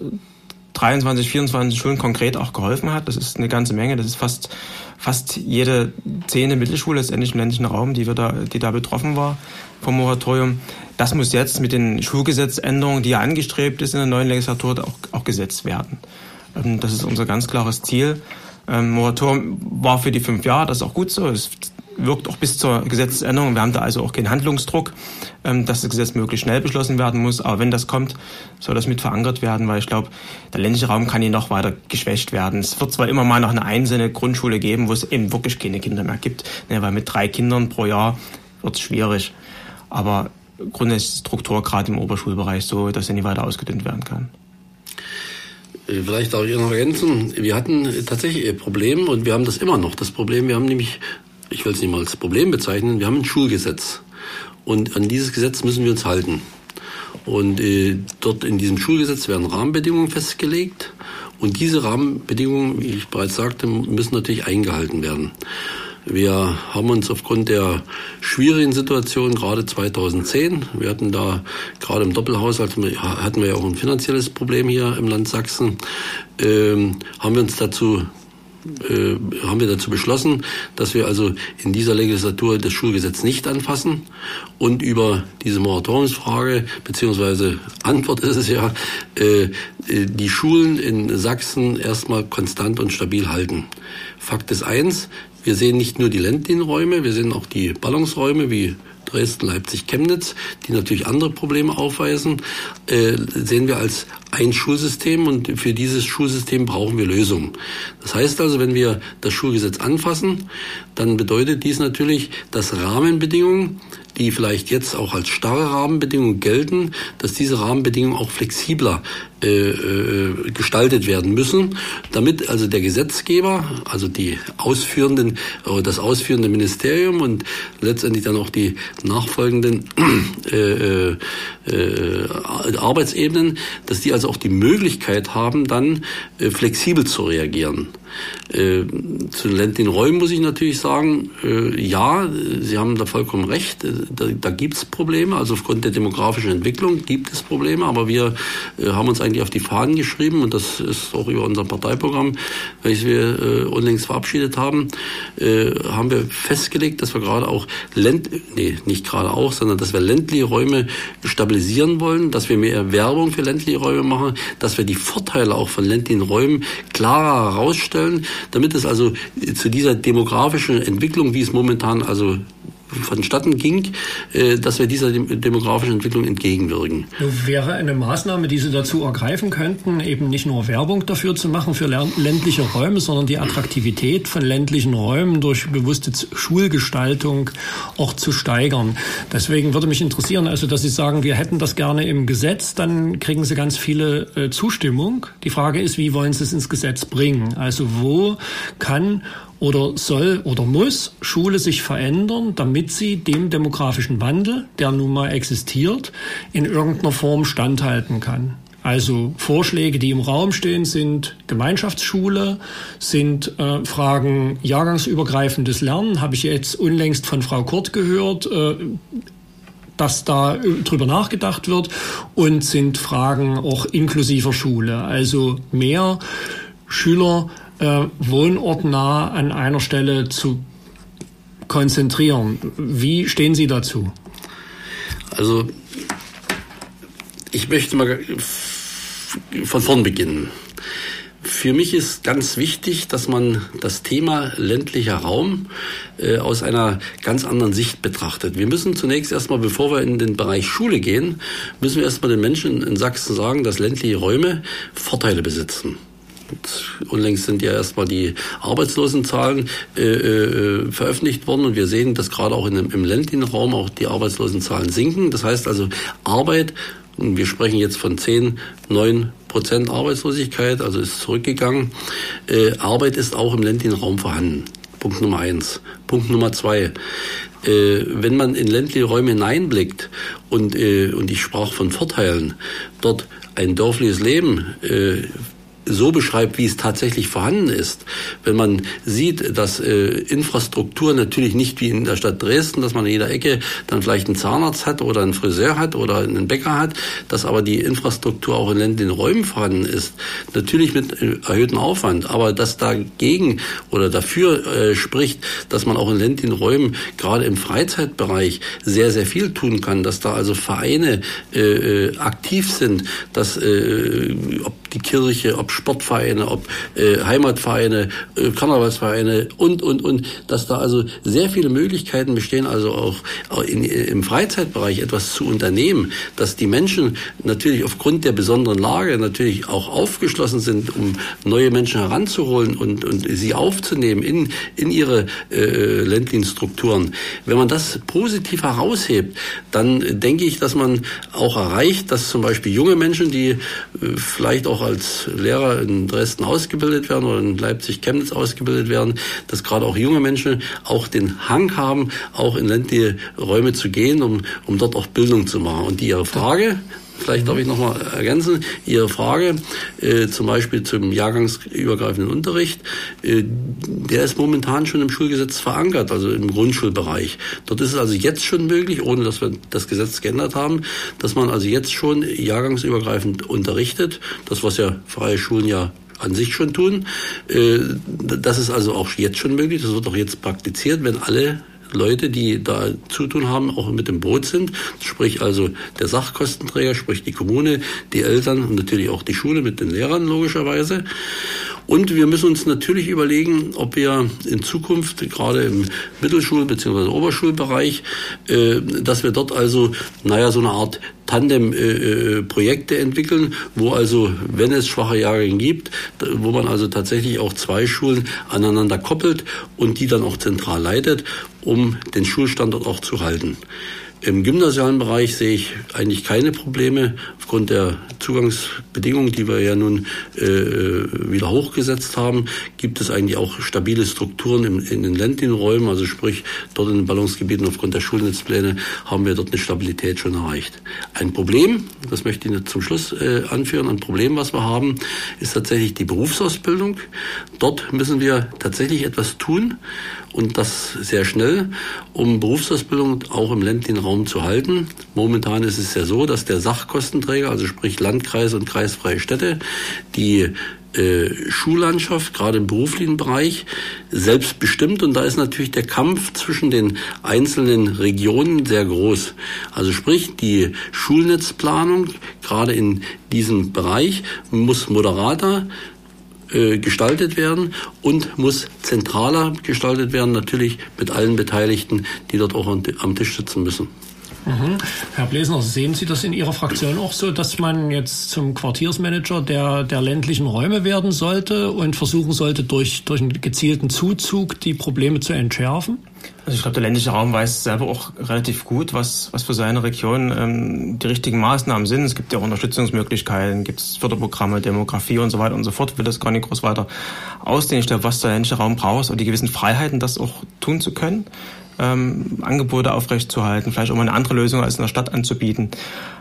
23, 24 Schulen konkret auch geholfen hat. Das ist eine ganze Menge. Das ist fast, fast jede zehnte Mittelschule letztendlich im ländlichen Raum, die, wir da, die da betroffen war vom Moratorium. Das muss jetzt mit den Schulgesetzänderungen, die ja angestrebt ist in der neuen Legislatur, auch, auch gesetzt werden. Ähm, das ist unser ganz klares Ziel. Ähm, Moratorium war für die fünf Jahre, das ist auch gut so. Es wirkt auch bis zur Gesetzesänderung. Wir haben da also auch keinen Handlungsdruck, dass das Gesetz möglichst schnell beschlossen werden muss. Aber wenn das kommt, soll das mit verankert werden, weil ich glaube, der ländliche Raum kann hier noch weiter geschwächt werden. Es wird zwar immer mal noch eine einzelne Grundschule geben, wo es eben wirklich keine Kinder mehr gibt, ne, weil mit drei Kindern pro Jahr wird es schwierig. Aber grundsätzlich ist die Struktur gerade im Oberschulbereich so, dass er nie weiter ausgedünnt werden kann. Äh, vielleicht darf ich noch ergänzen. Wir hatten tatsächlich ein Problem und wir haben das immer noch. Das Problem, wir haben nämlich ich will es nicht mal als Problem bezeichnen, wir haben ein Schulgesetz. Und an dieses Gesetz müssen wir uns halten. Und äh, dort in diesem Schulgesetz werden Rahmenbedingungen festgelegt. Und diese Rahmenbedingungen, wie ich bereits sagte, müssen natürlich eingehalten werden. Wir haben uns aufgrund der schwierigen Situation gerade 2010, wir hatten da gerade im Doppelhaushalt, hatten wir ja auch ein finanzielles Problem hier im Land Sachsen, ähm, haben wir uns dazu äh, haben wir dazu beschlossen, dass wir also in dieser Legislatur das Schulgesetz nicht anfassen und über diese Moratoriumsfrage beziehungsweise Antwort ist es ja, äh, äh, die Schulen in Sachsen erstmal konstant und stabil halten. Fakt ist eins, wir sehen nicht nur die ländlichen Räume, wir sehen auch die Ballungsräume wie Dresden, Leipzig, Chemnitz, die natürlich andere Probleme aufweisen, äh, sehen wir als ein Schulsystem und für dieses Schulsystem brauchen wir Lösungen. Das heißt also, wenn wir das Schulgesetz anfassen, dann bedeutet dies natürlich, dass Rahmenbedingungen die vielleicht jetzt auch als starre Rahmenbedingungen gelten, dass diese Rahmenbedingungen auch flexibler äh, äh, gestaltet werden müssen, damit also der Gesetzgeber, also die ausführenden, äh, das ausführende Ministerium und letztendlich dann auch die nachfolgenden äh, äh, Arbeitsebenen, dass die also auch die Möglichkeit haben, dann flexibel zu reagieren. Zu den Räumen muss ich natürlich sagen, ja, Sie haben da vollkommen recht, da, da gibt es Probleme, also aufgrund der demografischen Entwicklung gibt es Probleme, aber wir haben uns eigentlich auf die Fahnen geschrieben und das ist auch über unser Parteiprogramm, welches wir äh, unlängst verabschiedet haben, äh, haben wir festgelegt, dass wir gerade auch Länd nee, nicht gerade auch, sondern dass wir ländliche Räume stabilisieren wollen, dass wir mehr Werbung für ländliche Räume machen, dass wir die Vorteile auch von ländlichen Räumen klarer herausstellen, damit es also zu dieser demografischen Entwicklung, wie es momentan also vonstatten ging, äh, dass wir dieser demografischen Entwicklung entgegenwirken. Wäre eine Maßnahme, die Sie dazu ergreifen könnten, eben nicht nur Werbung dafür zu machen für ländliche Räume, sondern die Attraktivität von ländlichen Räumen durch bewusste Schulgestaltung auch zu steigern. Deswegen würde mich interessieren, also dass Sie sagen, wir hätten das gerne im Gesetz, dann kriegen Sie ganz viele äh, Zustimmung. Die Frage ist, wie wollen Sie es ins Gesetz bringen? Also wo kann oder soll oder muss Schule sich verändern, damit sie dem demografischen Wandel, der nun mal existiert, in irgendeiner Form standhalten kann? Also Vorschläge, die im Raum stehen, sind Gemeinschaftsschule, sind äh, Fragen jahrgangsübergreifendes Lernen. Habe ich jetzt unlängst von Frau Kurt gehört, äh, dass da drüber nachgedacht wird und sind Fragen auch inklusiver Schule. Also mehr Schüler äh, wohnortnah an einer Stelle zu konzentrieren. Wie stehen Sie dazu? Also ich möchte mal von vorn beginnen. Für mich ist ganz wichtig, dass man das Thema ländlicher Raum äh, aus einer ganz anderen Sicht betrachtet. Wir müssen zunächst erstmal, bevor wir in den Bereich Schule gehen, müssen wir erstmal den Menschen in Sachsen sagen, dass ländliche Räume Vorteile besitzen. Unlängst sind ja erstmal die Arbeitslosenzahlen äh, äh, veröffentlicht worden und wir sehen, dass gerade auch in, im ländlichen Raum auch die Arbeitslosenzahlen sinken. Das heißt also Arbeit, und wir sprechen jetzt von 10, 9 Prozent Arbeitslosigkeit, also ist zurückgegangen. Äh, Arbeit ist auch im ländlichen Raum vorhanden. Punkt Nummer eins. Punkt Nummer zwei. Äh, wenn man in ländliche Räume hineinblickt und, äh, und ich sprach von Vorteilen, dort ein dörfliches Leben äh, so beschreibt, wie es tatsächlich vorhanden ist. Wenn man sieht, dass äh, Infrastruktur natürlich nicht wie in der Stadt Dresden, dass man in jeder Ecke dann vielleicht einen Zahnarzt hat oder einen Friseur hat oder einen Bäcker hat, dass aber die Infrastruktur auch in ländlichen Räumen vorhanden ist, natürlich mit äh, erhöhtem Aufwand, aber dass dagegen oder dafür äh, spricht, dass man auch in ländlichen Räumen gerade im Freizeitbereich sehr, sehr viel tun kann, dass da also Vereine äh, äh aktiv sind, dass äh, ob die Kirche, ob Sportvereine, ob äh, Heimatvereine, äh, Karnevalsvereine und, und, und, dass da also sehr viele Möglichkeiten bestehen, also auch, in, im Freizeitbereich etwas zu unternehmen, dass die Menschen natürlich aufgrund der besonderen Lage natürlich auch aufgeschlossen sind, um neue Menschen heranzuholen und, und sie aufzunehmen in, in ihre äh, ländlichen Strukturen. Wenn man das positiv heraushebt, dann denke ich, dass man auch erreicht, dass zum Beispiel junge Menschen, die äh, vielleicht auch als Lehrer in Dresden ausgebildet werden oder in Leipzig, Chemnitz ausgebildet werden, dass gerade auch junge Menschen auch den Hang haben, auch in ländliche Räume zu gehen, um, um dort auch Bildung zu machen. Und die ihre Frage, Vielleicht darf ich noch mal ergänzen. Ihre Frage äh, zum Beispiel zum jahrgangsübergreifenden Unterricht, äh, der ist momentan schon im Schulgesetz verankert, also im Grundschulbereich. Dort ist es also jetzt schon möglich, ohne dass wir das Gesetz geändert haben, dass man also jetzt schon jahrgangsübergreifend unterrichtet. Das, was ja freie Schulen ja an sich schon tun. Äh, das ist also auch jetzt schon möglich. Das wird auch jetzt praktiziert, wenn alle Leute, die da zu tun haben, auch mit dem Boot sind. Sprich also der Sachkostenträger, sprich die Kommune, die Eltern und natürlich auch die Schule mit den Lehrern logischerweise. Und wir müssen uns natürlich überlegen, ob wir in Zukunft, gerade im Mittelschul- bzw. Oberschulbereich, äh, dass wir dort also, naja, so eine Art Tandem-Projekte äh, äh entwickeln, wo also, wenn es schwache Jahrgänge gibt, wo man also tatsächlich auch zwei Schulen aneinander koppelt und die dann auch zentral leitet, um den Schulstandort auch zu halten. Im gymnasialen Bereich sehe ich eigentlich keine Probleme aufgrund der Zugangsbedingungen, die wir ja nun äh, wieder hochgesetzt haben. Gibt es eigentlich auch stabile Strukturen im, in den ländlichen Räumen, also sprich dort in den Ballungsgebieten aufgrund der Schulnetzpläne haben wir dort eine Stabilität schon erreicht. Ein Problem, das möchte ich zum Schluss äh, anführen, ein Problem, was wir haben, ist tatsächlich die Berufsausbildung. Dort müssen wir tatsächlich etwas tun und das sehr schnell, um Berufsausbildung auch im ländlichen Raum zu halten. Momentan ist es ja so, dass der Sachkostenträger, also sprich Landkreise und kreisfreie Städte, die äh, Schullandschaft, gerade im beruflichen Bereich, selbst bestimmt. Und da ist natürlich der Kampf zwischen den einzelnen Regionen sehr groß. Also sprich, die Schulnetzplanung, gerade in diesem Bereich, muss moderater äh, gestaltet werden und muss zentraler gestaltet werden, natürlich mit allen Beteiligten, die dort auch am Tisch sitzen müssen. Mhm. Herr Blesner, sehen Sie das in Ihrer Fraktion auch so, dass man jetzt zum Quartiersmanager der, der ländlichen Räume werden sollte und versuchen sollte, durch, durch einen gezielten Zuzug die Probleme zu entschärfen? Also ich glaube, der ländliche Raum weiß selber auch relativ gut, was, was für seine Region ähm, die richtigen Maßnahmen sind. Es gibt ja auch Unterstützungsmöglichkeiten, gibt es Förderprogramme, Demografie und so weiter und so fort. Ich will das gar nicht groß weiter ausdehnen. Ich glaube, was der ländliche Raum braucht, und die gewissen Freiheiten, das auch tun zu können ähm, Angebote aufrechtzuerhalten, vielleicht auch mal eine andere Lösung als in der Stadt anzubieten.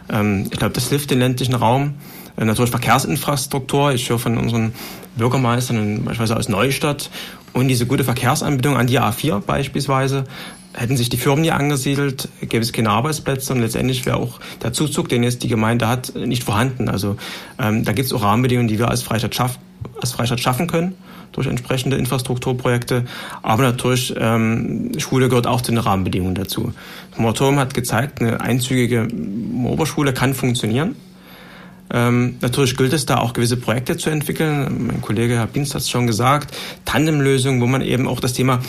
Ähm, ich glaube, das hilft den ländlichen Raum. Äh, natürlich Verkehrsinfrastruktur. Ich höre von unseren Bürgermeistern, beispielsweise aus Neustadt, und diese gute Verkehrsanbindung an die A4 beispielsweise, hätten sich die Firmen hier angesiedelt, gäbe es keine Arbeitsplätze und letztendlich wäre auch der Zuzug, den jetzt die Gemeinde hat, nicht vorhanden. Also ähm, da gibt es auch Rahmenbedingungen, die wir als Freistadt, schaff, als Freistadt schaffen können durch entsprechende Infrastrukturprojekte. Aber natürlich, ähm, Schule gehört auch zu den Rahmenbedingungen dazu. Moratorium hat gezeigt, eine einzügige Oberschule kann funktionieren. Ähm, natürlich gilt es da auch gewisse Projekte zu entwickeln. Mein Kollege Herr Binz hat es schon gesagt, Tandemlösungen, wo man eben auch das Thema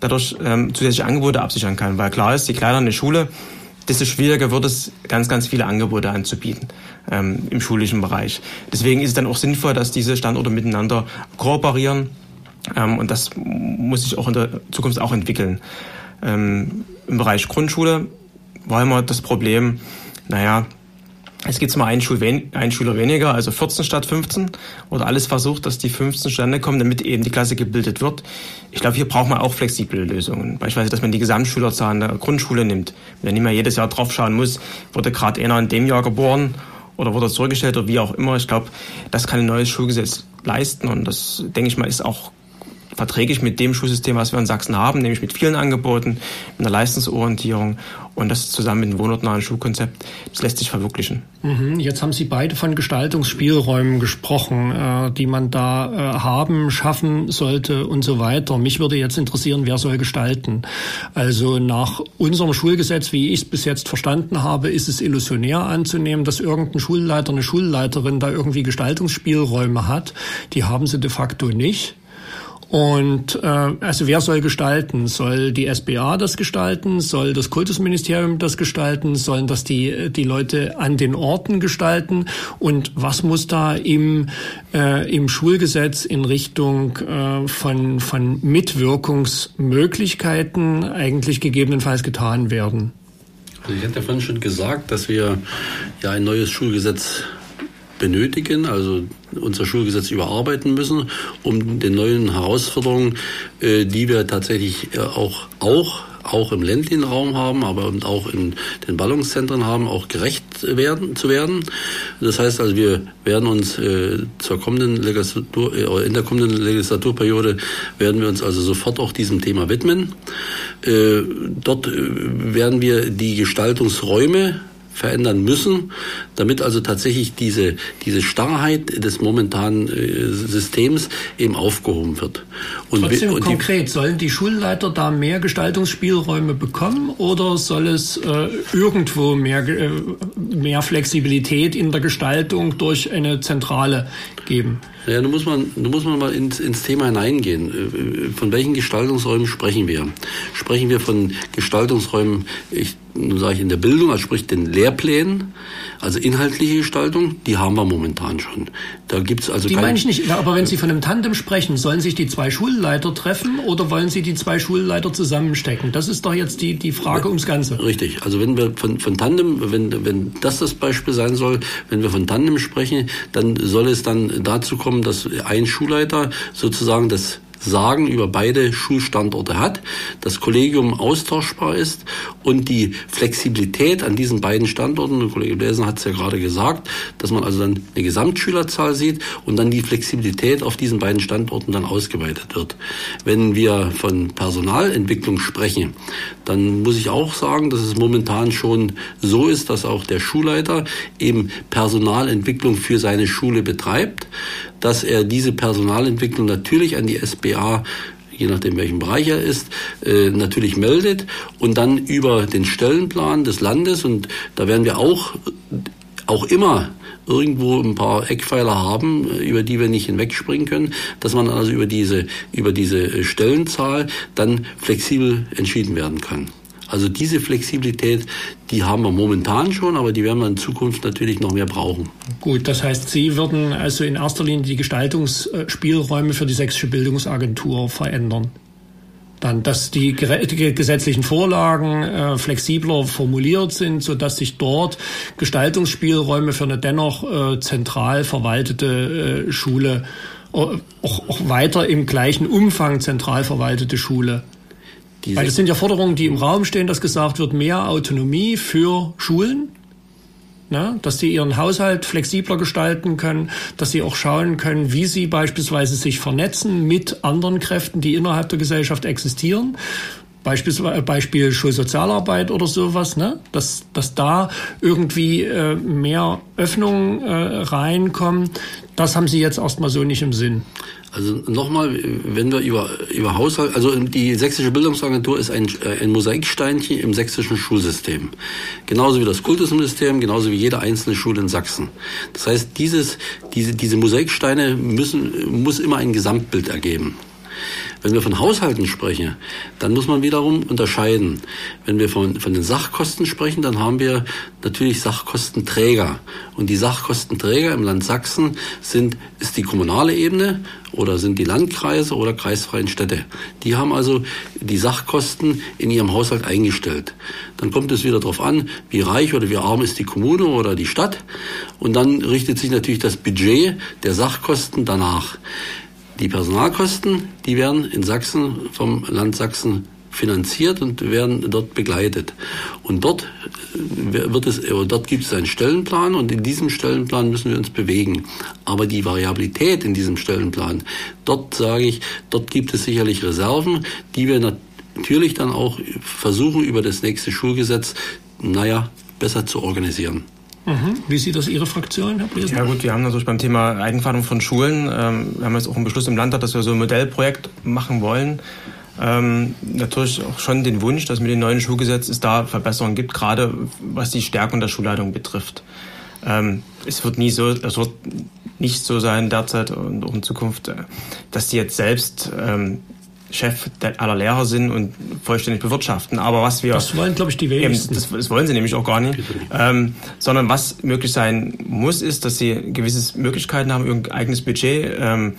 dadurch ähm, zusätzliche Angebote absichern kann. Weil klar ist, je kleiner eine Schule, desto schwieriger wird es, ganz, ganz viele Angebote anzubieten ähm, im schulischen Bereich. Deswegen ist es dann auch sinnvoll, dass diese Standorte miteinander kooperieren ähm, und das muss sich auch in der Zukunft auch entwickeln. Ähm, Im Bereich Grundschule war immer das Problem, naja, es gibt mal einen, Schüler weniger, also 14 statt 15, oder alles versucht, dass die 15 zustande kommen, damit eben die Klasse gebildet wird. Ich glaube, hier braucht man auch flexible Lösungen. Beispielsweise, dass man die Gesamtschülerzahl in der Grundschule nimmt. Wenn man nicht mehr jedes Jahr draufschauen muss, wurde gerade einer in dem Jahr geboren oder wurde zurückgestellt oder wie auch immer. Ich glaube, das kann ein neues Schulgesetz leisten und das, denke ich mal, ist auch verträglich mit dem Schulsystem, was wir in Sachsen haben, nämlich mit vielen Angeboten, mit einer Leistungsorientierung und das zusammen mit dem wohnortnahen Schulkonzept, das lässt sich verwirklichen. Mhm. Jetzt haben Sie beide von Gestaltungsspielräumen gesprochen, äh, die man da äh, haben, schaffen sollte und so weiter. Mich würde jetzt interessieren, wer soll gestalten? Also nach unserem Schulgesetz, wie ich es bis jetzt verstanden habe, ist es illusionär anzunehmen, dass irgendein Schulleiter, eine Schulleiterin da irgendwie Gestaltungsspielräume hat. Die haben sie de facto nicht. Und äh, also wer soll gestalten? Soll die SBA das gestalten? Soll das Kultusministerium das gestalten? Sollen das die, die Leute an den Orten gestalten? Und was muss da im, äh, im Schulgesetz in Richtung äh, von, von Mitwirkungsmöglichkeiten eigentlich gegebenenfalls getan werden? Also ich hatte vorhin schon gesagt, dass wir ja ein neues Schulgesetz benötigen, also unser Schulgesetz überarbeiten müssen, um den neuen Herausforderungen, äh, die wir tatsächlich äh, auch, auch auch im ländlichen Raum haben, aber auch in den Ballungszentren haben, auch gerecht werden, zu werden. Das heißt also, wir werden uns äh, zur kommenden Legislatur, in der kommenden Legislaturperiode werden wir uns also sofort auch diesem Thema widmen. Dort werden wir die Gestaltungsräume verändern müssen, damit also tatsächlich diese, diese Starrheit des momentanen äh, Systems eben aufgehoben wird. Und Trotzdem und konkret, sollen die Schulleiter da mehr Gestaltungsspielräume bekommen oder soll es äh, irgendwo mehr, äh, mehr Flexibilität in der Gestaltung durch eine Zentrale geben? Ja, da muss man, da muss man mal ins, ins Thema hineingehen. Äh, von welchen Gestaltungsräumen sprechen wir? Sprechen wir von Gestaltungsräumen, ich, nun sage ich in der Bildung, also sprich den Lehrplänen, also inhaltliche Gestaltung, die haben wir momentan schon. Da gibt's also Die meine ich nicht, aber wenn Sie von einem Tandem sprechen, sollen sich die zwei Schulleiter treffen oder wollen Sie die zwei Schulleiter zusammenstecken? Das ist doch jetzt die, die Frage ums Ganze. Richtig, also wenn wir von, von Tandem, wenn, wenn das das Beispiel sein soll, wenn wir von Tandem sprechen, dann soll es dann dazu kommen, dass ein Schulleiter sozusagen das Sagen über beide Schulstandorte hat, das Kollegium austauschbar ist und die Flexibilität an diesen beiden Standorten, der Kollege Bläsen hat es ja gerade gesagt, dass man also dann eine Gesamtschülerzahl sieht und dann die Flexibilität auf diesen beiden Standorten dann ausgeweitet wird. Wenn wir von Personalentwicklung sprechen, dann muss ich auch sagen, dass es momentan schon so ist, dass auch der Schulleiter eben Personalentwicklung für seine Schule betreibt dass er diese Personalentwicklung natürlich an die SBA je nachdem welchen Bereich er ist, äh, natürlich meldet und dann über den Stellenplan des Landes und da werden wir auch auch immer irgendwo ein paar Eckpfeiler haben, über die wir nicht hinwegspringen können, dass man also über diese, über diese Stellenzahl dann flexibel entschieden werden kann. Also diese Flexibilität, die haben wir momentan schon, aber die werden wir in Zukunft natürlich noch mehr brauchen. Gut, das heißt, Sie würden also in erster Linie die Gestaltungsspielräume für die Sächsische Bildungsagentur verändern. Dann, dass die, gesetzlichen Vorlagen äh, flexibler formuliert sind, so dass sich dort Gestaltungsspielräume für eine dennoch äh, zentral verwaltete äh, Schule, äh, auch, auch weiter im gleichen Umfang zentral verwaltete Schule diese Weil das sind ja Forderungen, die im Raum stehen, dass gesagt wird, mehr Autonomie für Schulen, ne? dass sie ihren Haushalt flexibler gestalten können, dass sie auch schauen können, wie sie beispielsweise sich vernetzen mit anderen Kräften, die innerhalb der Gesellschaft existieren. Beispielsweise Beispiel Schulsozialarbeit oder sowas, ne? dass, dass da irgendwie äh, mehr Öffnungen äh, reinkommen. Das haben Sie jetzt erstmal so nicht im Sinn. Also nochmal, wenn wir über, über Haushalt, also die Sächsische Bildungsagentur ist ein, äh, ein Mosaiksteinchen im sächsischen Schulsystem. Genauso wie das Kultusministerium, genauso wie jede einzelne Schule in Sachsen. Das heißt, dieses, diese, diese Mosaiksteine müssen, muss immer ein Gesamtbild ergeben. Wenn wir von Haushalten sprechen, dann muss man wiederum unterscheiden. Wenn wir von, von den Sachkosten sprechen, dann haben wir natürlich Sachkostenträger. Und die Sachkostenträger im Land Sachsen sind, ist die kommunale Ebene oder sind die Landkreise oder kreisfreien Städte. Die haben also die Sachkosten in ihrem Haushalt eingestellt. Dann kommt es wieder darauf an, wie reich oder wie arm ist die Kommune oder die Stadt. Und dann richtet sich natürlich das Budget der Sachkosten danach. Die Personalkosten, die werden in Sachsen vom Land Sachsen finanziert und werden dort begleitet. Und dort äh, wird es, dort gibt es einen Stellenplan und in diesem Stellenplan müssen wir uns bewegen. Aber die Variabilität in diesem Stellenplan, dort sage ich, dort gibt es sicherlich Reserven, die wir natürlich dann auch versuchen über das nächste Schulgesetz, naja, besser zu organisieren. Mhm. Wie sieht das Ihre Fraktion, Herr Bresen? Ja gut, wir haben natürlich beim Thema Eigenverantwortung von Schulen, ähm, wir haben jetzt auch einen Beschluss im Landtag, dass wir so ein Modellprojekt machen wollen. Ähm, natürlich auch schon den Wunsch, dass mit dem neuen Schulgesetz es da Verbesserungen gibt, gerade was die Stärkung der Schulleitung betrifft. Ähm, es wird nie so, es wird nicht so sein derzeit und auch in Zukunft, äh, dass die jetzt selbst ähm, Chef aller Lehrer sind und vollständig bewirtschaften. Aber was wir. Das wollen, glaube ich, die wenigsten. das, das, wollen sie nämlich auch gar nicht. Ähm, sondern was möglich sein muss, ist, dass sie gewisse Möglichkeiten haben, irgendein eigenes Budget ähm,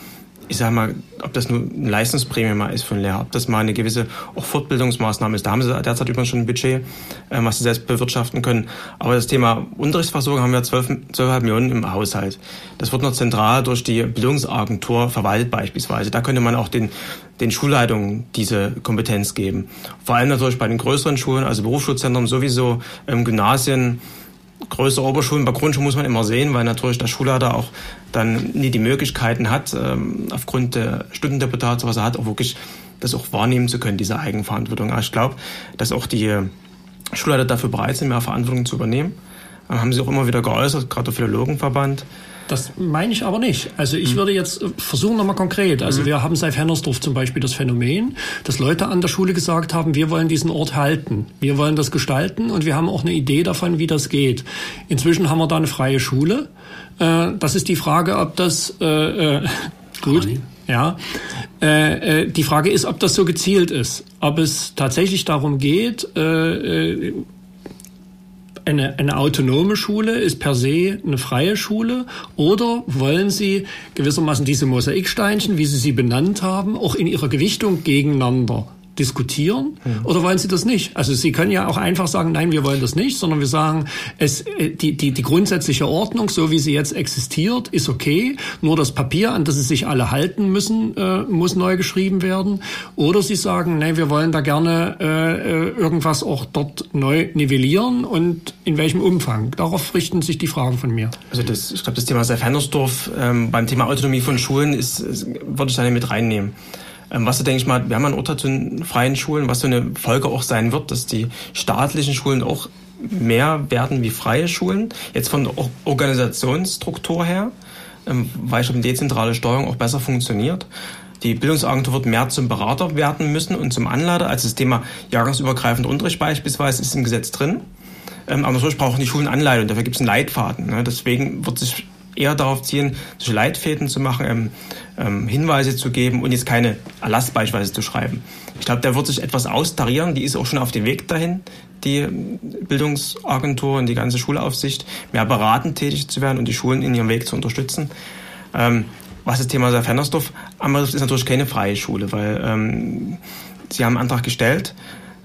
ich sage mal, ob das nur ein Leistungsprämie mal ist von Lehrer, ob das mal eine gewisse auch Fortbildungsmaßnahme ist. Da haben sie derzeit übrigens schon ein Budget, äh, was sie selbst bewirtschaften können. Aber das Thema Unterrichtsversorgung haben wir 12, 12,5 Millionen im Haushalt. Das wird noch zentral durch die Bildungsagentur verwaltet beispielsweise. Da könnte man auch den, den Schulleitungen diese Kompetenz geben. Vor allem natürlich bei den größeren Schulen, also Berufsschulzentren sowieso, ähm, Gymnasien, größere Oberschulen, bei Grundschulen muss man immer sehen, weil natürlich der Schulleiter auch dann nie die Möglichkeiten hat, ähm, aufgrund der Stundendeputate, was er hat, auch wirklich das auch wahrnehmen zu können, diese Eigenverantwortung. Aber ich glaube, dass auch die Schulleiter dafür bereit sind, mehr Verantwortung zu übernehmen. Haben sie auch immer wieder geäußert, gerade der Philologenverband. Das meine ich aber nicht. Also ich mhm. würde jetzt äh, versuchen nochmal konkret. Also mhm. wir haben seit Hennersdorf zum Beispiel das Phänomen, dass Leute an der Schule gesagt haben, wir wollen diesen Ort halten, wir wollen das gestalten und wir haben auch eine Idee davon, wie das geht. Inzwischen haben wir da eine freie Schule. Äh, das ist die Frage, ob das äh, äh, gut. Ja, äh, äh, die Frage ist, ob das so gezielt ist, ob es tatsächlich darum geht, äh, äh eine, eine autonome Schule ist per se eine freie Schule? Oder wollen Sie gewissermaßen diese Mosaiksteinchen, wie Sie sie benannt haben, auch in ihrer Gewichtung gegeneinander diskutieren mhm. oder wollen Sie das nicht? Also Sie können ja auch einfach sagen, nein, wir wollen das nicht, sondern wir sagen, es, äh, die, die, die grundsätzliche Ordnung, so wie sie jetzt existiert, ist okay. Nur das Papier, an das Sie sich alle halten müssen, äh, muss neu geschrieben werden. Oder Sie sagen, nein, wir wollen da gerne äh, äh, irgendwas auch dort neu nivellieren und in welchem Umfang. Darauf richten sich die Fragen von mir. Also das, ich glaube, das Thema Seifernersdorf ähm, beim Thema Autonomie von Schulen ist, ist würde ich da mit reinnehmen. Ähm, was, denke ich mal, wir haben ein Urteil zu den freien Schulen, was so eine Folge auch sein wird, dass die staatlichen Schulen auch mehr werden wie freie Schulen, jetzt von der Organisationsstruktur her, ähm, weil ich glaube, dezentrale Steuerung auch besser funktioniert. Die Bildungsagentur wird mehr zum Berater werden müssen und zum Anleiter. Also das Thema jahrgangsübergreifender Unterricht beispielsweise ist im Gesetz drin. Ähm, aber natürlich brauchen die Schulen Anleitung, dafür gibt es einen Leitfaden. Ne? Deswegen wird sich eher darauf zielen, solche Leitfäden zu machen, ähm, ähm, Hinweise zu geben und jetzt keine Erlass beispielsweise zu schreiben. Ich glaube, da wird sich etwas austarieren, die ist auch schon auf dem Weg dahin, die Bildungsagentur und die ganze Schulaufsicht, mehr beratend tätig zu werden und die Schulen in ihrem Weg zu unterstützen. Ähm, was das Thema Fernersdorf anbetrifft, ist natürlich keine freie Schule, weil ähm, sie haben einen Antrag gestellt,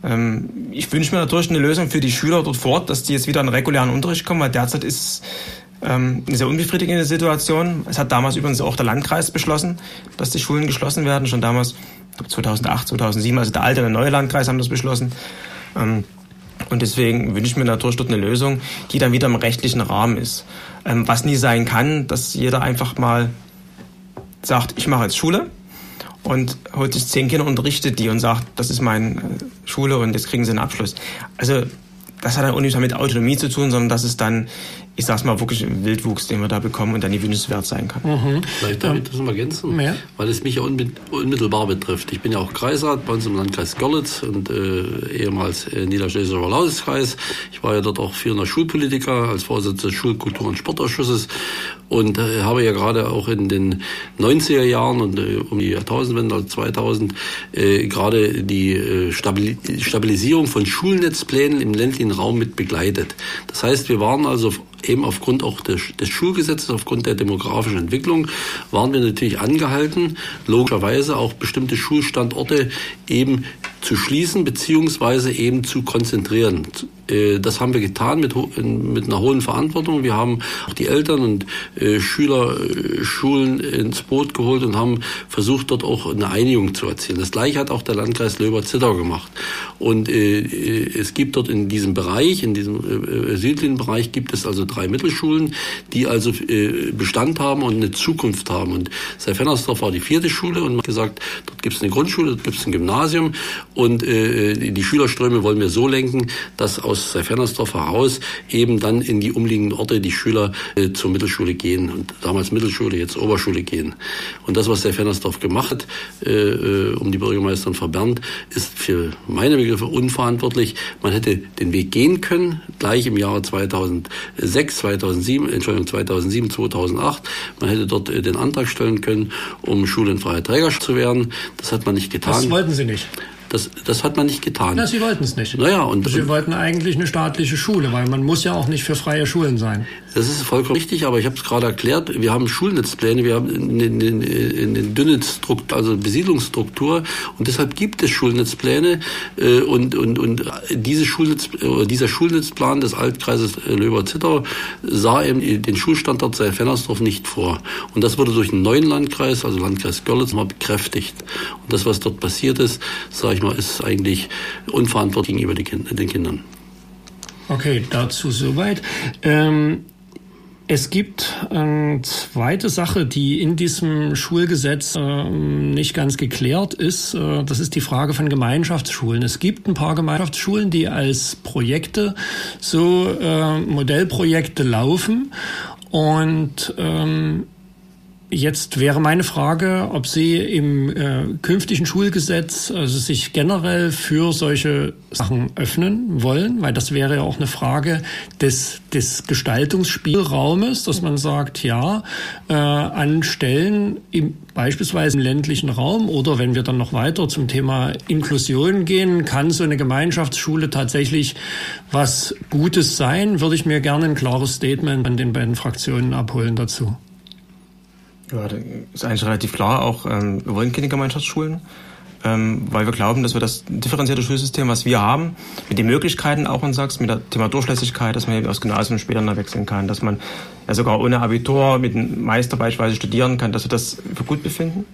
ähm, ich wünsche mir natürlich eine Lösung für die Schüler dort vor Ort, dass die jetzt wieder in regulären Unterricht kommen, weil derzeit ist ähm, eine sehr unbefriedigende Situation. Es hat damals übrigens auch der Landkreis beschlossen, dass die Schulen geschlossen werden. Schon damals, 2008, 2007, also der alte und der neue Landkreis haben das beschlossen. Ähm, und deswegen wünsche ich mir natürlich dort eine Lösung, die dann wieder im rechtlichen Rahmen ist. Ähm, was nie sein kann, dass jeder einfach mal sagt, ich mache jetzt Schule und holt sich zehn Kinder, unterrichtet die und sagt, das ist meine äh, Schule und jetzt kriegen sie einen Abschluss. Also das hat dann auch nichts mit Autonomie zu tun, sondern das ist dann ich sag's mal, wirklich Wildwuchs, den wir da bekommen und dann nie wünschenswert sein kann. Mhm. Vielleicht darf ich das noch ergänzen, ja. weil es mich ja unmittelbar betrifft. Ich bin ja auch Kreisrat bei uns im Landkreis Görlitz und äh, ehemals äh, Niederschlesischer Landeskreis. Ich war ja dort auch führender Schulpolitiker als Vorsitzender des Schulkultur- und Sportausschusses und äh, habe ja gerade auch in den 90er Jahren und äh, um die Jahrtausendwende, also 2000, äh, gerade die äh, Stabilisierung von Schulnetzplänen im ländlichen Raum mit begleitet. Das heißt, wir waren also eben aufgrund auch des, des Schulgesetzes, aufgrund der demografischen Entwicklung, waren wir natürlich angehalten, logischerweise auch bestimmte Schulstandorte eben zu schließen beziehungsweise eben zu konzentrieren. Äh, das haben wir getan mit, mit einer hohen Verantwortung. Wir haben auch die Eltern und äh, Schüler, äh, Schulen ins Boot geholt und haben versucht, dort auch eine Einigung zu erzielen. Das gleiche hat auch der Landkreis Löber-Zittau gemacht. Und es gibt dort in diesem Bereich, in diesem südlichen Bereich, gibt es also drei Mittelschulen, die also Bestand haben und eine Zukunft haben. Und Seifennersdorf war die vierte Schule und man hat gesagt, dort gibt es eine Grundschule, dort gibt es ein Gymnasium und die Schülerströme wollen wir so lenken, dass aus aus Fernersdorf heraus eben dann in die umliegenden Orte die Schüler äh, zur Mittelschule gehen und damals Mittelschule, jetzt Oberschule gehen. Und das, was der Fernersdorf gemacht hat, äh, äh, um die Bürgermeisterin verbernt, ist für meine Begriffe unverantwortlich. Man hätte den Weg gehen können, gleich im Jahre 2006, 2007, Entschuldigung, 2007, 2008. Man hätte dort den Antrag stellen können, um schulenfreie Träger zu werden. Das hat man nicht getan. Das wollten Sie nicht. Das, das hat man nicht getan. Na, Sie wollten es nicht. Naja, und, Sie wollten eigentlich eine staatliche Schule, weil man muss ja auch nicht für freie Schulen sein. Das ist vollkommen richtig, aber ich habe es gerade erklärt, wir haben Schulnetzpläne, wir haben eine, dünne Struktur, also Besiedlungsstruktur und deshalb gibt es Schulnetzpläne äh, und, und, und diese Schulnetz, äh, dieser Schulnetzplan des Altkreises Löber-Zittau sah eben den Schulstandort Seit-Fennersdorf nicht vor. Und das wurde durch einen neuen Landkreis, also Landkreis Görlitz, mal bekräftigt. Und das, was dort passiert ist, sage ich mal, ist eigentlich unverantwortlich gegenüber den Kindern. Okay, dazu soweit. Ähm es gibt eine zweite Sache, die in diesem Schulgesetz äh, nicht ganz geklärt ist. Äh, das ist die Frage von Gemeinschaftsschulen. Es gibt ein paar Gemeinschaftsschulen, die als Projekte, so äh, Modellprojekte laufen. Und ähm, Jetzt wäre meine Frage, ob Sie im äh, künftigen Schulgesetz also sich generell für solche Sachen öffnen wollen, weil das wäre ja auch eine Frage des, des Gestaltungsspielraumes, dass man sagt, ja, äh, an Stellen im, beispielsweise im ländlichen Raum oder wenn wir dann noch weiter zum Thema Inklusion gehen, kann so eine Gemeinschaftsschule tatsächlich was Gutes sein, würde ich mir gerne ein klares Statement an den beiden Fraktionen abholen dazu. Ja, das ist eigentlich relativ klar. Auch ähm, wir wollen keine Gemeinschaftsschulen, ähm, weil wir glauben, dass wir das differenzierte Schulsystem, was wir haben, mit den Möglichkeiten auch in Sachsen, mit dem Thema Durchlässigkeit, dass man aus Gymnasium später noch wechseln kann, dass man ja sogar ohne Abitur mit einem Meister beispielsweise studieren kann, dass wir das für gut befinden.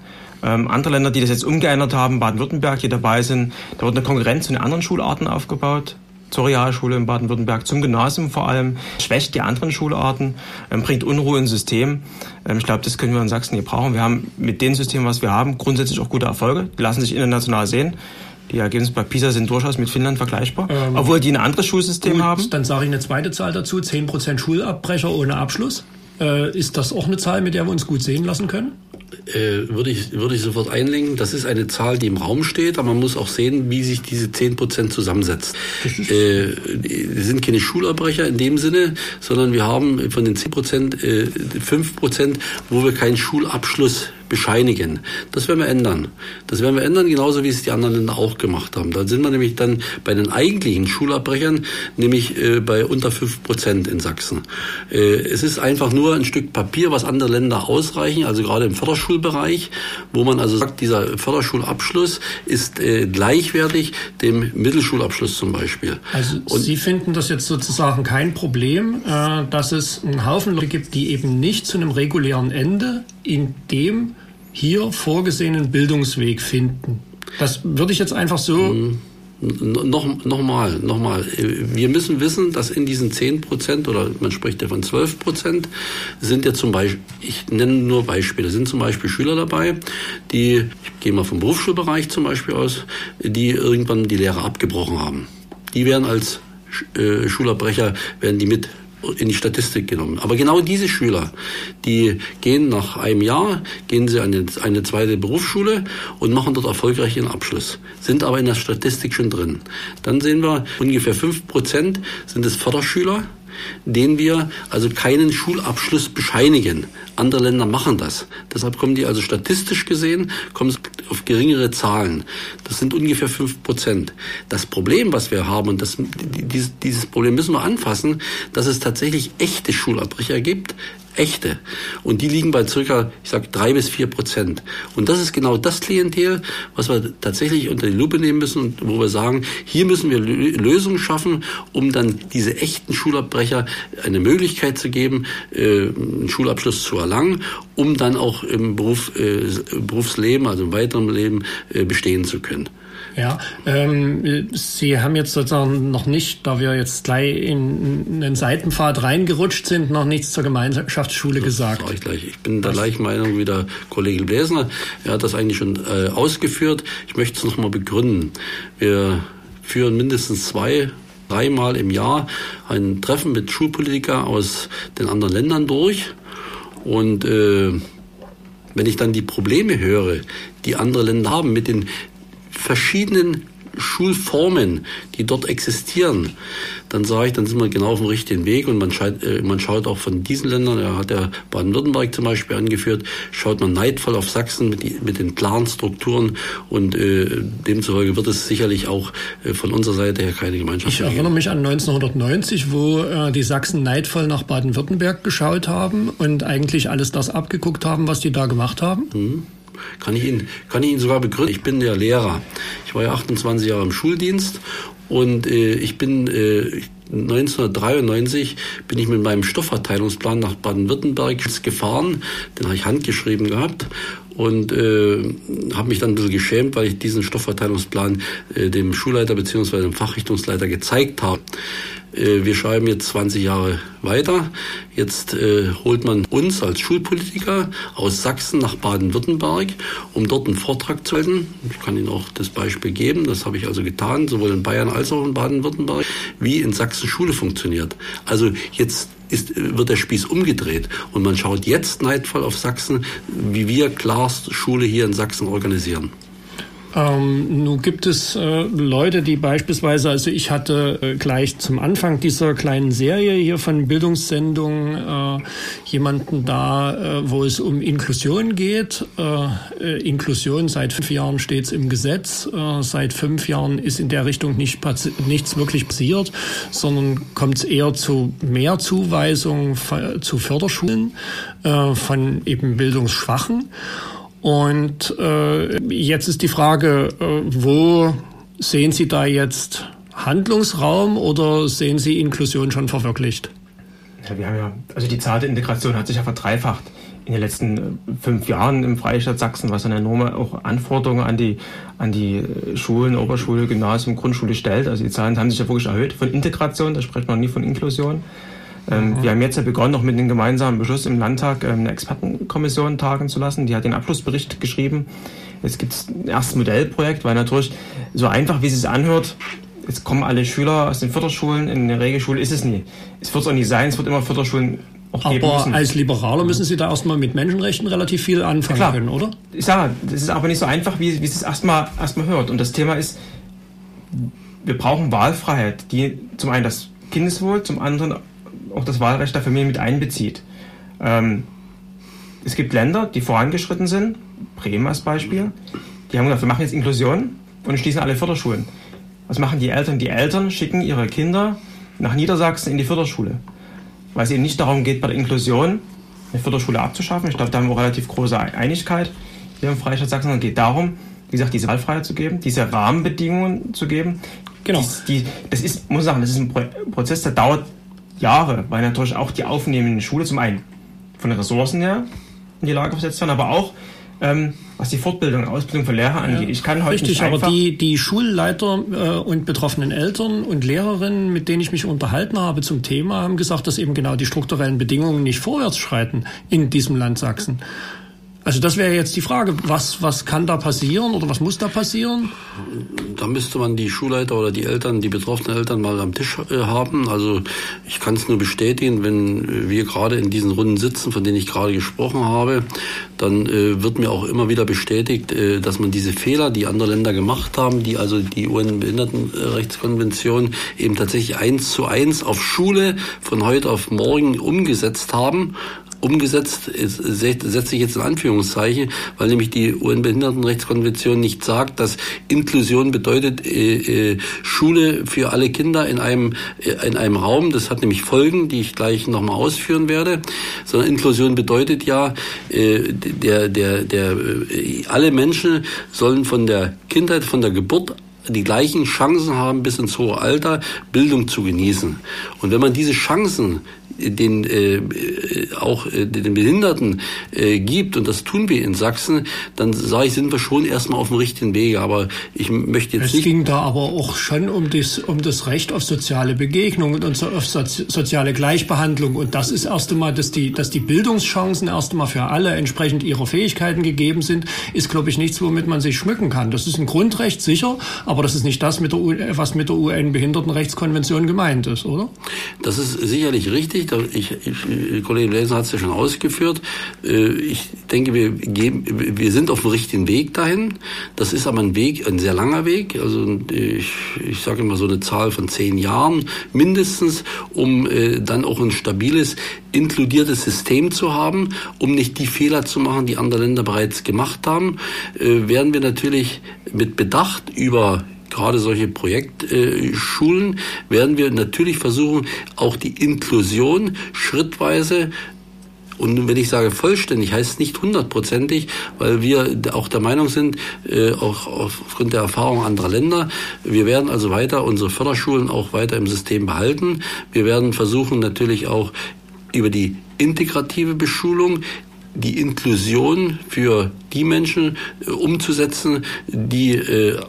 Ähm, andere Länder, die das jetzt umgeändert haben, Baden-Württemberg, die dabei sind, da wird eine Konkurrenz zu den anderen Schularten aufgebaut zur Realschule in Baden-Württemberg, zum Gymnasium vor allem, schwächt die anderen Schularten, ähm, bringt Unruhe ins System. Ähm, ich glaube, das können wir in Sachsen hier brauchen. Wir haben mit dem System, was wir haben, grundsätzlich auch gute Erfolge. Die lassen sich international sehen. Die Ergebnisse bei PISA sind durchaus mit Finnland vergleichbar, ähm, obwohl die ein anderes Schulsystem gut, haben. Dann sage ich eine zweite Zahl dazu, 10% Schulabbrecher ohne Abschluss. Äh, ist das auch eine Zahl, mit der wir uns gut sehen lassen können? Äh, würde ich, würde ich sofort einlenken. Das ist eine Zahl, die im Raum steht, aber man muss auch sehen, wie sich diese 10 Prozent zusammensetzt. Äh, sind keine Schulabbrecher in dem Sinne, sondern wir haben von den 10 Prozent äh, 5 Prozent, wo wir keinen Schulabschluss bescheinigen. Das werden wir ändern. Das werden wir ändern, genauso wie es die anderen Länder auch gemacht haben. Da sind wir nämlich dann bei den eigentlichen Schulabbrechern, nämlich äh, bei unter fünf Prozent in Sachsen. Äh, es ist einfach nur ein Stück Papier, was andere Länder ausreichen, also gerade im Förderschulbereich, wo man also sagt, dieser Förderschulabschluss ist äh, gleichwertig dem Mittelschulabschluss zum Beispiel. Also Und Sie finden das jetzt sozusagen kein Problem, äh, dass es einen Haufen Leute gibt, die eben nicht zu einem regulären Ende in dem hier vorgesehenen Bildungsweg finden. Das würde ich jetzt einfach so. Mhm. Noch, nochmal, nochmal. Wir müssen wissen, dass in diesen 10 Prozent oder man spricht ja von 12 Prozent sind ja zum Beispiel, ich nenne nur Beispiele, sind zum Beispiel Schüler dabei, die, ich gehe mal vom Berufsschulbereich zum Beispiel aus, die irgendwann die Lehre abgebrochen haben. Die werden als äh, Schulabbrecher, werden die mit in die Statistik genommen. Aber genau diese Schüler, die gehen nach einem Jahr, gehen sie an eine, eine zweite Berufsschule und machen dort erfolgreich ihren Abschluss, sind aber in der Statistik schon drin. Dann sehen wir, ungefähr fünf Prozent sind es Förderschüler, denen wir also keinen Schulabschluss bescheinigen. Andere Länder machen das. Deshalb kommen die also statistisch gesehen kommen auf geringere Zahlen. Das sind ungefähr fünf Prozent. Das Problem, was wir haben, und das, dieses Problem müssen wir anfassen, dass es tatsächlich echte Schulabbrecher gibt, echte. Und die liegen bei circa, ich sag, drei bis vier Prozent. Und das ist genau das Klientel, was wir tatsächlich unter die Lupe nehmen müssen und wo wir sagen, hier müssen wir Lösungen schaffen, um dann diese echten Schulabbrecher eine Möglichkeit zu geben, äh, einen Schulabschluss zu erlangen, um dann auch im Beruf, äh, Berufsleben, also im weiteren Leben äh, bestehen zu können. Ja, ähm, Sie haben jetzt sozusagen noch nicht, da wir jetzt gleich in einen Seitenpfad reingerutscht sind, noch nichts zur Gemeinschaftsschule das gesagt. Sag ich, gleich. ich bin der gleichen Meinung wie der Kollege Bläsner. Er hat das eigentlich schon äh, ausgeführt. Ich möchte es nochmal begründen. Wir führen mindestens zwei dreimal im Jahr ein Treffen mit Schulpolitikern aus den anderen Ländern durch. Und äh, wenn ich dann die Probleme höre, die andere Länder haben mit den verschiedenen Schulformen, die dort existieren, dann sage ich, dann sind wir genau auf dem richtigen Weg und man, schaut, äh, man schaut auch von diesen Ländern, er hat ja Baden-Württemberg zum Beispiel angeführt, schaut man neidvoll auf Sachsen mit, die, mit den klaren Strukturen und äh, demzufolge wird es sicherlich auch äh, von unserer Seite her keine Gemeinschaft Ich erinnere mich an 1990, wo äh, die Sachsen neidvoll nach Baden-Württemberg geschaut haben und eigentlich alles das abgeguckt haben, was die da gemacht haben. Mhm. Kann ich Ihnen, kann ich Ihnen sogar begründen. Ich bin der Lehrer. Ich war ja 28 Jahre im Schuldienst und äh, ich bin äh, 1993 bin ich mit meinem Stoffverteilungsplan nach Baden-Württemberg gefahren. Den habe ich handgeschrieben gehabt und äh, habe mich dann ein bisschen geschämt, weil ich diesen Stoffverteilungsplan äh, dem Schulleiter bzw. dem Fachrichtungsleiter gezeigt habe. Äh, wir schreiben jetzt 20 Jahre weiter. Jetzt äh, holt man uns als Schulpolitiker aus Sachsen nach Baden-Württemberg, um dort einen Vortrag zu halten. Ich kann Ihnen auch das Beispiel geben. Das habe ich also getan, sowohl in Bayern als auch in Baden-Württemberg, wie in Sachsen Schule funktioniert. Also jetzt ist, wird der Spieß umgedreht und man schaut jetzt neidvoll auf Sachsen, wie wir Klarst Schule hier in Sachsen organisieren. Ähm, nun gibt es äh, Leute, die beispielsweise, also ich hatte äh, gleich zum Anfang dieser kleinen Serie hier von Bildungssendungen äh, jemanden da, äh, wo es um Inklusion geht. Äh, äh, Inklusion seit fünf Jahren steht es im Gesetz. seit fünf Jahren ist in der Richtung nicht nichts wirklich passiert, sondern kommt es eher zu mehr Zuweisungen zu Förderschulen von eben Bildungsschwachen. Und äh, jetzt ist die Frage, äh, wo sehen Sie da jetzt Handlungsraum oder sehen Sie Inklusion schon verwirklicht? Ja, wir haben ja, also die Zahl der Integration hat sich ja verdreifacht in den letzten äh, fünf Jahren im Freistaat Sachsen, was eine enorme auch Anforderungen an die, an die äh, Schulen, Oberschule, Gymnasium, Grundschule stellt. Also die Zahlen haben sich ja wirklich erhöht von Integration, da spricht man nie von Inklusion. Ähm, mhm. Wir haben jetzt ja begonnen, noch mit einem gemeinsamen Beschluss im Landtag ähm, eine Expertenkommission tagen zu lassen. Die hat den Abschlussbericht geschrieben. Jetzt gibt es ein erstes Modellprojekt, weil natürlich so einfach, wie es sich anhört, jetzt kommen alle Schüler aus den Förderschulen, in der Regelschule ist es nie. Es wird es auch nie sein, es wird immer Förderschulen auch Aber geben müssen. als Liberaler müssen Sie da erstmal mit Menschenrechten relativ viel anfangen ja, können, oder? Sage, das ist aber nicht so einfach, wie, wie es erstmal erstmal hört. Und das Thema ist, wir brauchen Wahlfreiheit, die zum einen das Kindeswohl, zum anderen auch das Wahlrecht der Familie mit einbezieht. Ähm, es gibt Länder, die vorangeschritten sind, Bremen als Beispiel, die haben gesagt, wir machen jetzt Inklusion und schließen alle Förderschulen. Was machen die Eltern? Die Eltern schicken ihre Kinder nach Niedersachsen in die Förderschule, weil es eben nicht darum geht, bei der Inklusion eine Förderschule abzuschaffen. Ich glaube, da haben wir auch relativ große Einigkeit hier im Freistaat Sachsen. Es geht darum, wie gesagt, diese Wahlfreiheit zu geben, diese Rahmenbedingungen zu geben. Genau. Die, die, das ist, muss ich sagen, das ist ein Prozess, der dauert Jahre, weil natürlich auch die aufnehmende Schule zum einen von den Ressourcen her in die Lage versetzt werden, aber auch ähm, was die Fortbildung und Ausbildung für Lehrer angeht. Ich kann heute richtig, aber die, die Schulleiter äh, und betroffenen Eltern und Lehrerinnen, mit denen ich mich unterhalten habe zum Thema, haben gesagt, dass eben genau die strukturellen Bedingungen nicht vorwärts schreiten in diesem Land Sachsen. Also das wäre jetzt die Frage, was, was kann da passieren oder was muss da passieren? Da müsste man die Schulleiter oder die Eltern, die betroffenen Eltern mal am Tisch äh, haben. Also ich kann es nur bestätigen, wenn wir gerade in diesen Runden sitzen, von denen ich gerade gesprochen habe, dann äh, wird mir auch immer wieder bestätigt, äh, dass man diese Fehler, die andere Länder gemacht haben, die also die UN-Behindertenrechtskonvention eben tatsächlich eins zu eins auf Schule von heute auf morgen umgesetzt haben umgesetzt, setze ich jetzt in Anführungszeichen, weil nämlich die UN-Behindertenrechtskonvention nicht sagt, dass Inklusion bedeutet äh, äh, Schule für alle Kinder in einem, äh, in einem Raum. Das hat nämlich Folgen, die ich gleich nochmal ausführen werde. Sondern Inklusion bedeutet ja, äh, der, der, der, äh, alle Menschen sollen von der Kindheit, von der Geburt die gleichen Chancen haben, bis ins hohe Alter Bildung zu genießen. Und wenn man diese Chancen den äh, auch äh, den Behinderten äh, gibt und das tun wir in Sachsen, dann sage ich, sind wir schon erstmal auf dem richtigen Wege. Aber ich möchte jetzt es nicht. Es ging da aber auch schon um das um das Recht auf soziale Begegnung und auf soziale Gleichbehandlung und das ist erst einmal, dass die dass die Bildungschancen erst einmal für alle entsprechend ihrer Fähigkeiten gegeben sind, ist glaube ich nichts, womit man sich schmücken kann. Das ist ein Grundrecht sicher, aber das ist nicht das, mit der, was mit der UN-Behindertenrechtskonvention gemeint ist, oder? Das ist sicherlich richtig richtig. Ich, ich, Kollege Bläser hat es ja schon ausgeführt. Äh, ich denke, wir, geben, wir sind auf dem richtigen Weg dahin. Das ist aber ein Weg, ein sehr langer Weg. Also ich, ich sage immer so eine Zahl von zehn Jahren mindestens, um äh, dann auch ein stabiles, inkludiertes System zu haben, um nicht die Fehler zu machen, die andere Länder bereits gemacht haben, äh, werden wir natürlich mit Bedacht über gerade solche Projektschulen werden wir natürlich versuchen, auch die Inklusion schrittweise und wenn ich sage vollständig, heißt es nicht hundertprozentig, weil wir auch der Meinung sind, äh, auch aufgrund der Erfahrung anderer Länder, wir werden also weiter unsere Förderschulen auch weiter im System behalten. Wir werden versuchen natürlich auch über die integrative Beschulung die Inklusion für die Menschen äh, umzusetzen, die äh,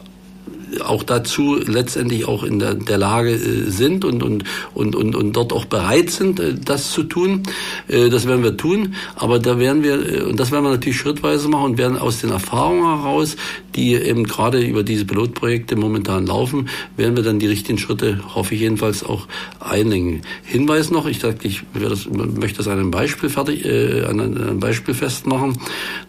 auch dazu letztendlich auch in der, der Lage äh, sind und, und, und, und, und dort auch bereit sind, äh, das zu tun. Äh, das werden wir tun, aber da werden wir, und das werden wir natürlich schrittweise machen und werden aus den Erfahrungen heraus, die eben gerade über diese Pilotprojekte momentan laufen, werden wir dann die richtigen Schritte, hoffe ich jedenfalls, auch einlenken. Hinweis noch, ich dachte, ich das, möchte das an einem Beispiel fertig, äh, an einem Beispiel festmachen.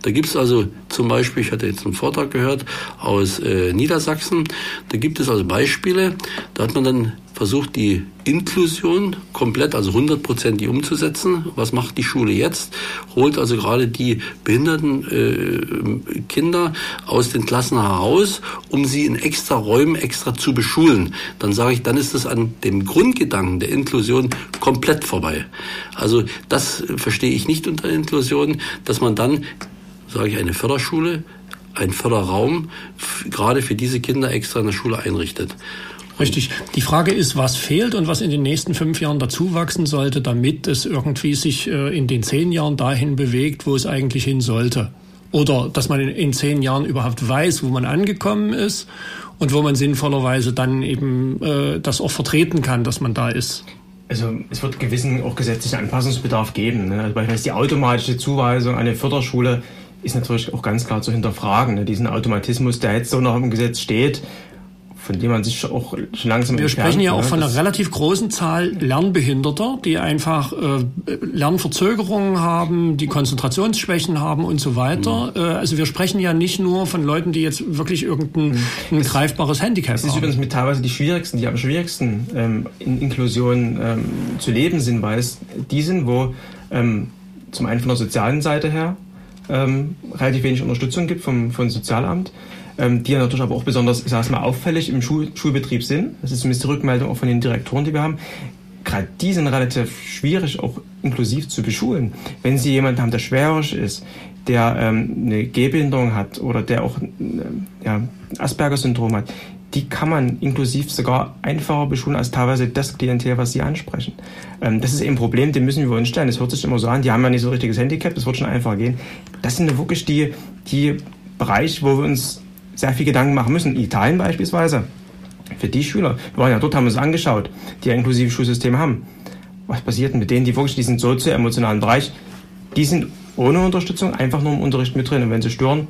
Da gibt es also zum Beispiel, ich hatte jetzt einen Vortrag gehört aus Niedersachsen, da gibt es also Beispiele, da hat man dann versucht, die Inklusion komplett, also hundertprozentig umzusetzen. Was macht die Schule jetzt? Holt also gerade die behinderten äh, Kinder aus den Klassen heraus, um sie in extra Räumen extra zu beschulen. Dann sage ich, dann ist das an dem Grundgedanken der Inklusion komplett vorbei. Also das verstehe ich nicht unter Inklusion, dass man dann, sage ich, eine Förderschule ein Förderraum gerade für diese Kinder extra in der Schule einrichtet. Richtig. Die Frage ist, was fehlt und was in den nächsten fünf Jahren dazu wachsen sollte, damit es irgendwie sich äh, in den zehn Jahren dahin bewegt, wo es eigentlich hin sollte. Oder dass man in zehn Jahren überhaupt weiß, wo man angekommen ist und wo man sinnvollerweise dann eben äh, das auch vertreten kann, dass man da ist. Also es wird gewissen auch gesetzlichen Anpassungsbedarf geben. Ne? Also beispielsweise die automatische Zuweisung an eine Förderschule ist natürlich auch ganz klar zu hinterfragen. Ne? Diesen Automatismus, der jetzt so noch im Gesetz steht, von dem man sich auch schon langsam Wir entfernt, sprechen ja auch ne? von einer relativ großen Zahl Lernbehinderter, die einfach äh, Lernverzögerungen haben, die Konzentrationsschwächen haben und so weiter. Mhm. Äh, also wir sprechen ja nicht nur von Leuten, die jetzt wirklich irgendein mhm. greifbares Handicap haben. Das ist übrigens mit teilweise die schwierigsten, die am schwierigsten ähm, in Inklusion ähm, zu leben sind, weil es die sind, wo ähm, zum einen von der sozialen Seite her ähm, relativ wenig Unterstützung gibt vom, vom Sozialamt, ähm, die ja natürlich aber auch besonders, ich sage mal, auffällig im Schul Schulbetrieb sind. Das ist zumindest die Rückmeldung auch von den Direktoren, die wir haben. Gerade die sind relativ schwierig auch inklusiv zu beschulen. Wenn Sie jemanden haben, der schwerhörig ist, der ähm, eine Gehbehinderung hat oder der auch äh, ja, Asperger-Syndrom hat, die kann man inklusiv sogar einfacher beschulen als teilweise das Klientel, was Sie ansprechen. Ähm, das ist eben ein Problem, dem müssen wir uns stellen. Es hört sich immer so an, die haben ja nicht so ein richtiges Handicap, das wird schon einfacher gehen. Das sind wirklich die, die Bereiche, wo wir uns sehr viel Gedanken machen müssen. Italien beispielsweise, für die Schüler, wir waren ja dort, haben uns angeschaut, die ein inklusive Schulsystem haben. Was passiert denn mit denen, die wirklich diesen sozio-emotionalen Bereich, die sind ohne Unterstützung einfach nur im Unterricht mit drin. Und wenn sie stören,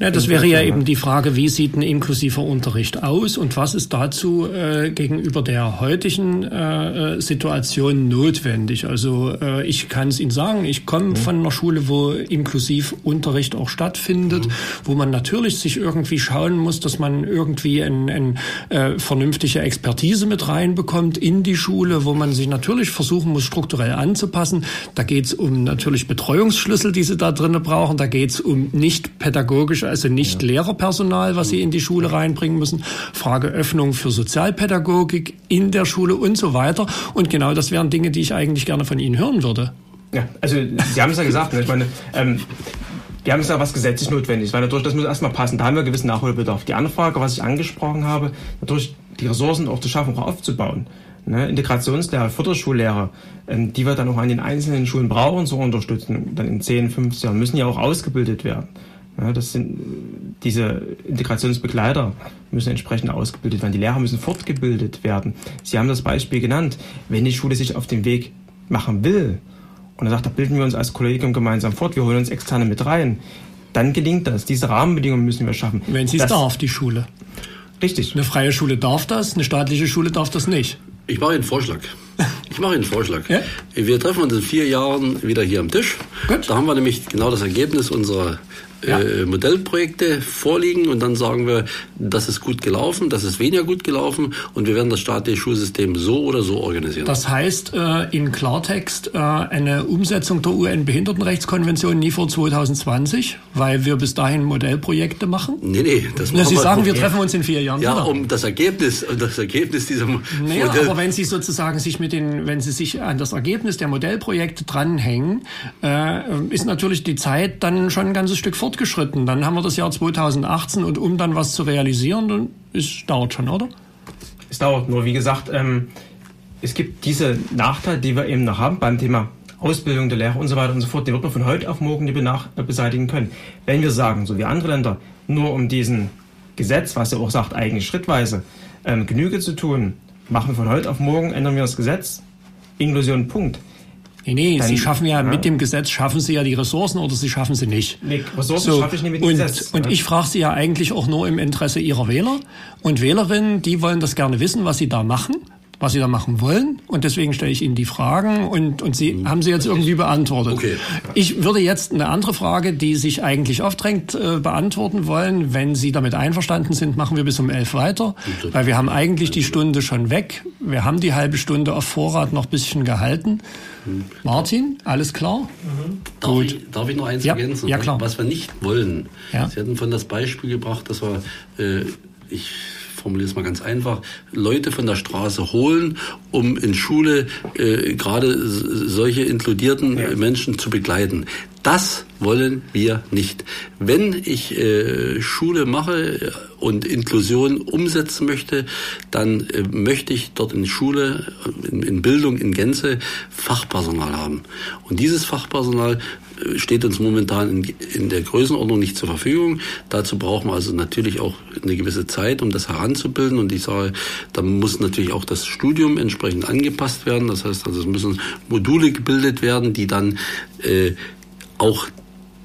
ja, das wäre ja eben die Frage, wie sieht ein inklusiver Unterricht aus und was ist dazu äh, gegenüber der heutigen äh, äh Situation notwendig? Also äh, ich kann es Ihnen sagen, ich komme mhm. von einer Schule, wo Inklusivunterricht auch stattfindet, mhm. wo man natürlich sich irgendwie schauen muss, dass man irgendwie eine ein, äh, vernünftige Expertise mit reinbekommt in die Schule, wo man sich natürlich versuchen muss, strukturell anzupassen. Da geht es um natürlich Betreuungsschlüssel, die Sie da drinnen brauchen. Da geht es um nicht pädagogisch also nicht ja. Lehrerpersonal, was sie in die Schule reinbringen müssen. Frage Öffnung für Sozialpädagogik in der Schule und so weiter. Und genau das wären Dinge, die ich eigentlich gerne von Ihnen hören würde. Ja, also Sie haben es ja gesagt. Ne? Ich meine, ähm, wir haben es ja was gesetzlich notwendig, weil natürlich das muss erstmal passen. Da haben wir gewissen Nachholbedarf. Die Anfrage, was ich angesprochen habe, natürlich die Ressourcen auch zu schaffen, auch aufzubauen. Ne? Integrationslehrer, Förderschullehrer, ähm, die wir dann auch an den einzelnen Schulen brauchen zur Unterstützung, dann in 10, 15 Jahren, müssen ja auch ausgebildet werden. Ja, das sind diese Integrationsbegleiter müssen entsprechend ausgebildet werden. Die Lehrer müssen fortgebildet werden. Sie haben das Beispiel genannt. Wenn die Schule sich auf den Weg machen will und er sagt, da bilden wir uns als Kollegium gemeinsam fort, wir holen uns externe mit rein, dann gelingt das. Diese Rahmenbedingungen müssen wir schaffen. Wenn sie es darf, die Schule. Richtig. Eine freie Schule darf das, eine staatliche Schule darf das nicht. Ich mache einen Vorschlag. Ich mache Ihnen einen Vorschlag. Ja? Wir treffen uns in vier Jahren wieder hier am Tisch. Gut. Da haben wir nämlich genau das Ergebnis unserer ja. äh, Modellprojekte vorliegen und dann sagen wir, das ist gut gelaufen, das ist weniger gut gelaufen und wir werden das staatliche Schulsystem so oder so organisieren. Das heißt äh, in Klartext äh, eine Umsetzung der UN-Behindertenrechtskonvention nie vor 2020, weil wir bis dahin Modellprojekte machen? Nee, nee. Das Na, Sie sagen, wir treffen uns in vier Jahren Ja, wieder. um das Ergebnis, das Ergebnis dieser naja, Modell aber wenn Sie sozusagen sich mit den, wenn Sie sich an das Ergebnis der Modellprojekte dranhängen, ist natürlich die Zeit dann schon ein ganzes Stück fort fortgeschritten. Dann haben wir das Jahr 2018 und um dann was zu realisieren, dann ist, dauert schon, oder? Es dauert nur, wie gesagt, ähm, es gibt diese Nachteile, die wir eben noch haben beim Thema Ausbildung der Lehrer und so weiter und so fort, die wird man von heute auf morgen nicht beseitigen können. Wenn wir sagen, so wie andere Länder, nur um diesen Gesetz, was ja auch sagt, eigentlich schrittweise, ähm, Genüge zu tun, machen wir von heute auf morgen, ändern wir das Gesetz, Inklusion, Punkt. Nee, nee, Dann, Sie schaffen ja, ja, mit dem Gesetz schaffen Sie ja die Ressourcen oder Sie schaffen sie nicht. Nee, Ressourcen so, schaffe ich nicht mit dem und, Gesetz. Und ja. ich frage Sie ja eigentlich auch nur im Interesse Ihrer Wähler und Wählerinnen, die wollen das gerne wissen, was Sie da machen was Sie da machen wollen. Und deswegen stelle ich Ihnen die Fragen und, und Sie haben sie jetzt irgendwie beantwortet. Okay. Ich würde jetzt eine andere Frage, die sich eigentlich aufdrängt, äh, beantworten wollen. Wenn Sie damit einverstanden sind, machen wir bis um elf weiter, weil wir haben eigentlich die Stunde schon weg. Wir haben die halbe Stunde auf Vorrat noch bisschen gehalten. Martin, alles klar? Mhm. Darf, Gut. Ich, darf ich noch eins ja, ergänzen? Ja, klar. Was wir nicht wollen. Ja. Sie hatten von das Beispiel gebracht, dass wir, äh, ich formuliere es mal ganz einfach, Leute von der Straße holen, um in Schule äh, gerade solche inkludierten ja. Menschen zu begleiten. Das wollen wir nicht. Wenn ich äh, Schule mache und Inklusion umsetzen möchte, dann äh, möchte ich dort in Schule, in, in Bildung in Gänze Fachpersonal haben. Und dieses Fachpersonal steht uns momentan in, in, der Größenordnung nicht zur Verfügung. Dazu brauchen wir also natürlich auch eine gewisse Zeit, um das heranzubilden. Und ich sage, da muss natürlich auch das Studium entsprechend angepasst werden. Das heißt, also es müssen Module gebildet werden, die dann äh, auch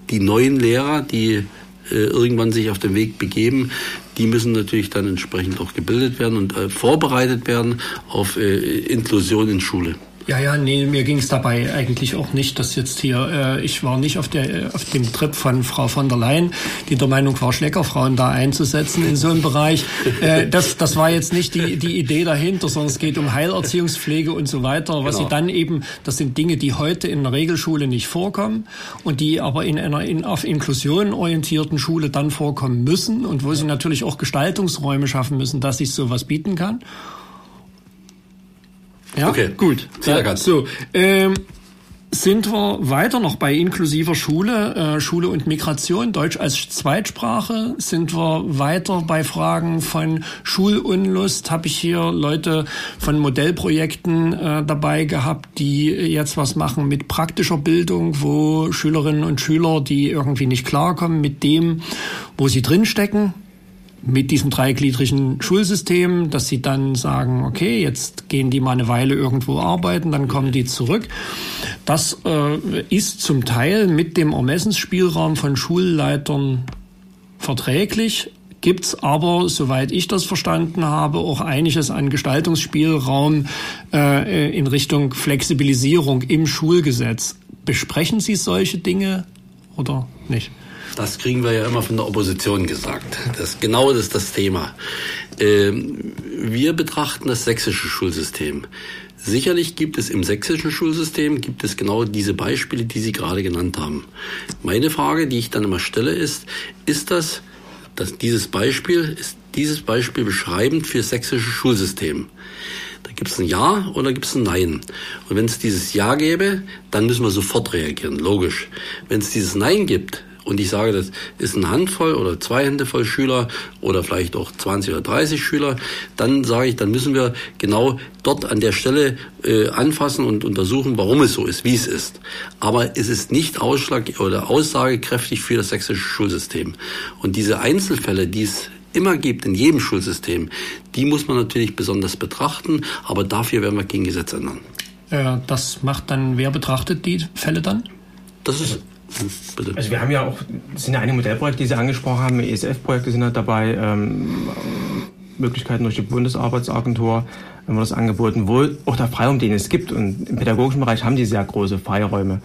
die neuen Lehrer, die äh, irgendwann sich auf den Weg begeben, die müssen natürlich dann entsprechend auch gebildet werden und äh, vorbereitet werden auf äh, Inklusion in Schule. Ja, ja, nee, mir ging es dabei eigentlich auch nicht, dass jetzt hier, äh, ich war nicht auf, der, auf dem Trip von Frau von der Leyen, die der Meinung war, Schleckerfrauen da einzusetzen in so einem Bereich. Äh, das, das war jetzt nicht die, die Idee dahinter, sondern es geht um Heilerziehungspflege und so weiter. Was genau. sie dann eben, das sind Dinge, die heute in der Regelschule nicht vorkommen und die aber in einer in, auf Inklusion orientierten Schule dann vorkommen müssen und wo sie natürlich auch Gestaltungsräume schaffen müssen, dass sich sowas bieten kann. Ja, okay. gut. Ja, so, ähm, sind wir weiter noch bei inklusiver Schule, äh, Schule und Migration, Deutsch als Zweitsprache? Sind wir weiter bei Fragen von Schulunlust? Habe ich hier Leute von Modellprojekten äh, dabei gehabt, die jetzt was machen mit praktischer Bildung, wo Schülerinnen und Schüler, die irgendwie nicht klarkommen mit dem, wo sie drinstecken, mit diesem dreigliedrigen Schulsystem, dass sie dann sagen, okay, jetzt gehen die mal eine Weile irgendwo arbeiten, dann kommen die zurück. Das äh, ist zum Teil mit dem Ermessensspielraum von Schulleitern verträglich, gibt's aber, soweit ich das verstanden habe, auch einiges an Gestaltungsspielraum äh, in Richtung Flexibilisierung im Schulgesetz. Besprechen Sie solche Dinge oder nicht? Das kriegen wir ja immer von der Opposition gesagt. Das genau das ist das Thema. Ähm, wir betrachten das sächsische Schulsystem. Sicherlich gibt es im sächsischen Schulsystem gibt es genau diese Beispiele, die Sie gerade genannt haben. Meine Frage, die ich dann immer stelle, ist: Ist das, dass dieses Beispiel ist dieses Beispiel beschreibend für das sächsische Schulsystem? Da gibt es ein Ja oder gibt es ein Nein. Und wenn es dieses Ja gäbe, dann müssen wir sofort reagieren, logisch. Wenn es dieses Nein gibt, und ich sage, das ist eine Handvoll oder zwei Hände voll Schüler oder vielleicht auch 20 oder 30 Schüler, dann sage ich, dann müssen wir genau dort an der Stelle äh, anfassen und untersuchen, warum es so ist, wie es ist. Aber es ist nicht Ausschlag oder aussagekräftig für das sächsische Schulsystem. Und diese Einzelfälle, die es immer gibt in jedem Schulsystem, die muss man natürlich besonders betrachten, aber dafür werden wir gegen Gesetz ändern. Äh, das macht dann, wer betrachtet die Fälle dann? Das ist Bitte. Also wir haben ja auch, es sind ja einige Modellprojekte, die Sie angesprochen haben, ESF-Projekte sind halt dabei. Ähm, Möglichkeiten durch die Bundesarbeitsagentur wenn wir das angeboten, wo auch der Freiraum, den es gibt. Und im pädagogischen Bereich haben die sehr große Freiräume.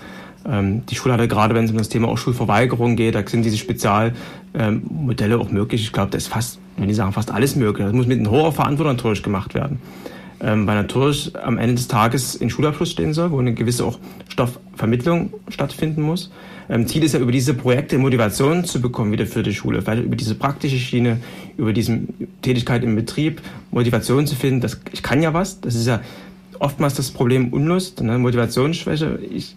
Ähm, die Schule hatte gerade, wenn es um das Thema auch Schulverweigerung geht, da sind diese Spezialmodelle ähm, auch möglich. Ich glaube, da ist fast, wenn die sagen, fast alles möglich. Das muss mit hoher Verantwortung natürlich gemacht werden. Ähm, weil natürlich am Ende des Tages ein Schulabschluss stehen soll, wo eine gewisse auch Stoffvermittlung stattfinden muss. Ähm, Ziel ist ja, über diese Projekte Motivation zu bekommen wieder für die Schule, vielleicht über diese praktische Schiene, über diese Tätigkeit im Betrieb, Motivation zu finden, dass ich kann ja was. Das ist ja oftmals das Problem Unlust, ne? Motivationsschwäche. Ich,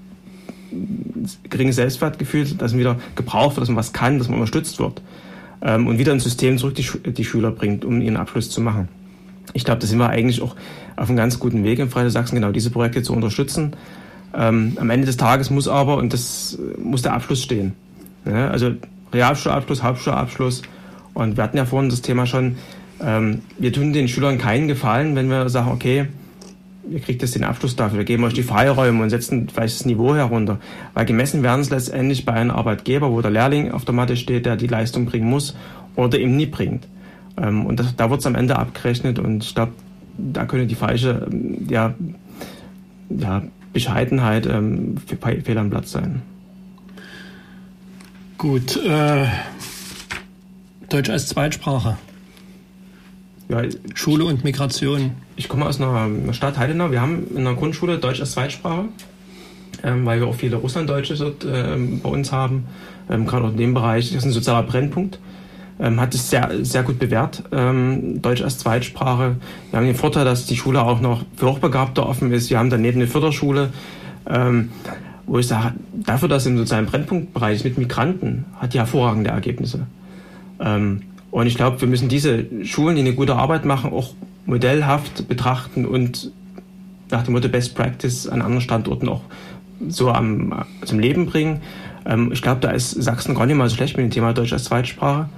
geringes Selbstwertgefühl, dass man wieder gebraucht wird, dass man was kann, dass man unterstützt wird ähm, und wieder ein System zurück die, die Schüler bringt, um ihren Abschluss zu machen ich glaube, da sind wir eigentlich auch auf einem ganz guten Weg in Freie Sachsen, genau diese Projekte zu unterstützen. Ähm, am Ende des Tages muss aber, und das muss der Abschluss stehen. Ja, also Realschulabschluss, Hauptschulabschluss. Und wir hatten ja vorhin das Thema schon, ähm, wir tun den Schülern keinen Gefallen, wenn wir sagen, okay, ihr kriegt jetzt den Abschluss dafür, wir geben euch die Freiräume und setzen vielleicht das Niveau herunter. Weil gemessen werden es letztendlich bei einem Arbeitgeber, wo der Lehrling auf der Matte steht, der die Leistung bringen muss oder eben nie bringt. Ähm, und das, da wird es am Ende abgerechnet und ich glaube, da könnte die falsche ähm, ja, ja, Bescheidenheit ähm, für Fehler am Platz sein. Gut, äh, Deutsch als Zweitsprache. Ja, Schule und Migration. Ich komme aus einer Stadt Heidenau. Wir haben in der Grundschule Deutsch als Zweitsprache, ähm, weil wir auch viele Russlanddeutsche dort ähm, bei uns haben. Ähm, gerade auch in dem Bereich, das ist ein sozialer Brennpunkt ähm, hat es sehr, sehr gut bewährt. Ähm, Deutsch als Zweitsprache. Wir haben den Vorteil, dass die Schule auch noch für Hochbegabte offen ist. Wir haben daneben eine Förderschule, ähm, wo ich sage, dafür, dass im sozialen Brennpunktbereich mit Migranten hat die hervorragende Ergebnisse. Ähm, und ich glaube, wir müssen diese Schulen, die eine gute Arbeit machen, auch modellhaft betrachten und nach dem Motto Best Practice an anderen Standorten auch so am, zum Leben bringen. Ähm, ich glaube, da ist Sachsen gar nicht mal so schlecht mit dem Thema Deutsch als Zweitsprache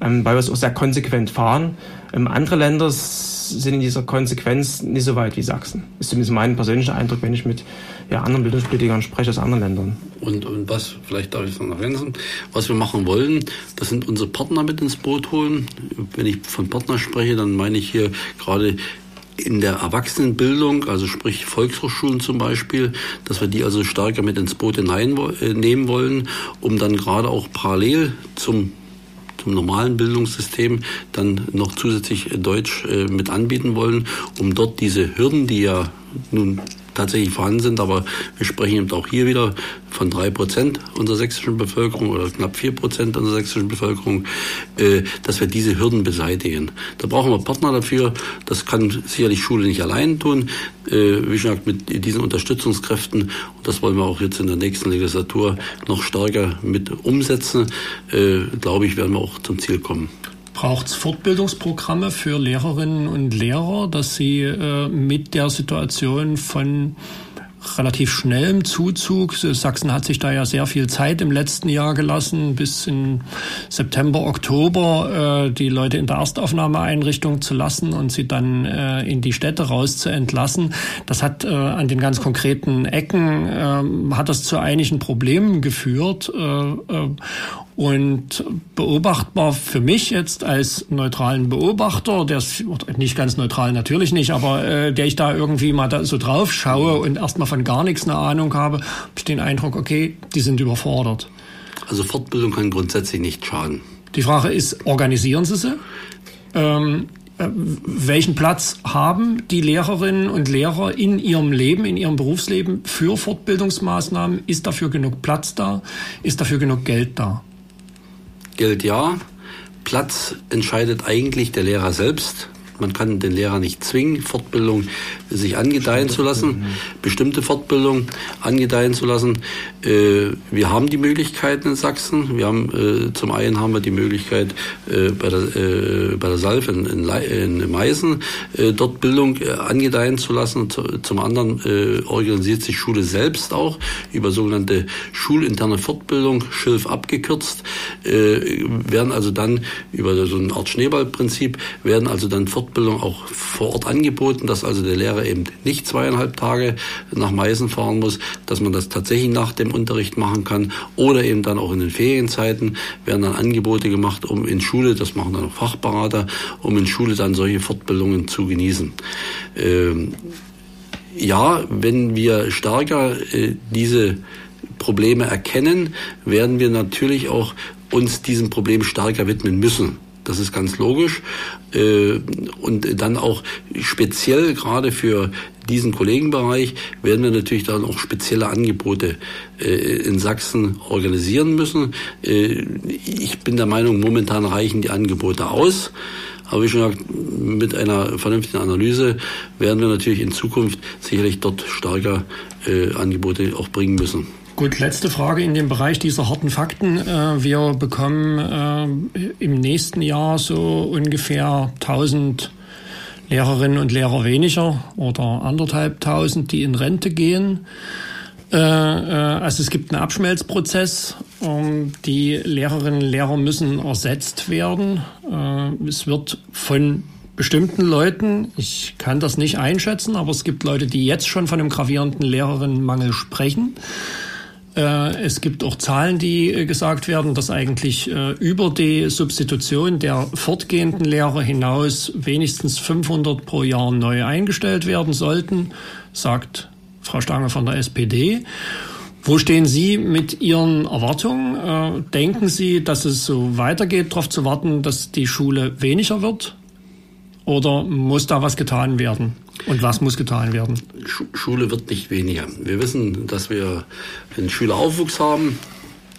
ähm, weil wir es auch sehr konsequent fahren. Ähm, andere Länder sind in dieser Konsequenz nicht so weit wie Sachsen. Ist zumindest mein persönlicher Eindruck, wenn ich mit ja, anderen Bildungspolitikern spreche aus anderen Ländern. Und, und was, vielleicht darf ich es noch ergänzen, was wir machen wollen, das sind unsere Partner mit ins Boot holen. Wenn ich von Partner spreche, dann meine ich hier gerade in der Erwachsenenbildung, also sprich Volkshochschulen zum Beispiel, dass wir die also stärker mit ins Boot hineinnehmen wollen, um dann gerade auch parallel zum zum normalen Bildungssystem dann noch zusätzlich Deutsch äh, mit anbieten wollen, um dort diese Hürden, die ja nun tatsächlich vorhanden sind, aber wir sprechen eben auch hier wieder von drei Prozent unserer sächsischen Bevölkerung oder knapp vier Prozent unserer sächsischen Bevölkerung, äh, dass wir diese Hürden beseitigen. Da brauchen wir Partner dafür. Das kann sicherlich Schule nicht allein tun. Äh, wie gesagt, mit diesen Unterstützungskräften. Und das wollen wir auch jetzt in der nächsten Legislatur noch stärker mit umsetzen. Äh, glaube ich, werden wir auch zum Ziel kommen. Braucht es Fortbildungsprogramme für Lehrerinnen und Lehrer, dass sie äh, mit der Situation von relativ schnellem Zuzug. Sachsen hat sich da ja sehr viel Zeit im letzten Jahr gelassen, bis in September, Oktober äh, die Leute in der Erstaufnahmeeinrichtung zu lassen und sie dann äh, in die Städte raus zu entlassen. Das hat äh, an den ganz konkreten Ecken äh, hat das zu einigen Problemen geführt. Äh, äh, und beobachtbar für mich jetzt als neutralen Beobachter, der ist nicht ganz neutral natürlich nicht, aber äh, der ich da irgendwie mal da so drauf schaue und erstmal von gar nichts eine Ahnung habe, habe ich den Eindruck, okay, die sind überfordert. Also Fortbildung kann grundsätzlich nicht schaden. Die Frage ist, organisieren Sie sie? Ähm, äh, welchen Platz haben die Lehrerinnen und Lehrer in ihrem Leben, in ihrem Berufsleben für Fortbildungsmaßnahmen? Ist dafür genug Platz da? Ist dafür genug Geld da? Geld ja. Platz entscheidet eigentlich der Lehrer selbst. Man kann den Lehrer nicht zwingen, Fortbildung sich angedeihen zu lassen, bestimmte Fortbildung angedeihen zu lassen. Äh, wir haben die Möglichkeiten in Sachsen. Wir haben äh, zum einen haben wir die Möglichkeit äh, bei der bei der Salf in, in, in Meißen dort Bildung angedeihen zu lassen. Zum anderen organisiert sich Schule selbst auch über sogenannte schulinterne Fortbildung, Schilf abgekürzt, werden also dann über so eine Art Schneeballprinzip werden also dann Fortbildung auch vor Ort angeboten, dass also der Lehrer eben nicht zweieinhalb Tage nach Meißen fahren muss, dass man das tatsächlich nach dem Unterricht machen kann oder eben dann auch in den Ferienzeiten werden dann Angebote gemacht, um in Schule, das machen dann auch Fachberater, um in Schule dann solche Fortbildungen zu genießen. Ähm, ja, wenn wir stärker äh, diese Probleme erkennen, werden wir natürlich auch uns diesem Problem stärker widmen müssen. Das ist ganz logisch. Äh, und dann auch speziell gerade für diesen Kollegenbereich werden wir natürlich dann auch spezielle Angebote äh, in Sachsen organisieren müssen. Äh, ich bin der Meinung, momentan reichen die Angebote aus. Aber wie schon gesagt, mit einer vernünftigen Analyse werden wir natürlich in Zukunft sicherlich dort stärker Angebote auch bringen müssen. Gut, letzte Frage in dem Bereich dieser harten Fakten. Äh, wir bekommen äh, im nächsten Jahr so ungefähr 1000 Lehrerinnen und Lehrer weniger oder anderthalb tausend, die in Rente gehen. Äh, also es gibt einen Abschmelzprozess. Ähm, die Lehrerinnen und Lehrer müssen ersetzt werden. Es wird von bestimmten Leuten, ich kann das nicht einschätzen, aber es gibt Leute, die jetzt schon von einem gravierenden Lehrerinnenmangel sprechen. Äh, es gibt auch Zahlen, die äh, gesagt werden, dass eigentlich äh, über die Substitution der fortgehenden Lehrer hinaus wenigstens 500 pro Jahr neu eingestellt werden sollten, sagt Frau Stange von der SPD. Wo stehen Sie mit Ihren Erwartungen? Denken Sie, dass es so weitergeht, darauf zu warten, dass die Schule weniger wird? Oder muss da was getan werden? Und was muss getan werden? Schule wird nicht weniger. Wir wissen, dass wir einen Schüleraufwuchs haben.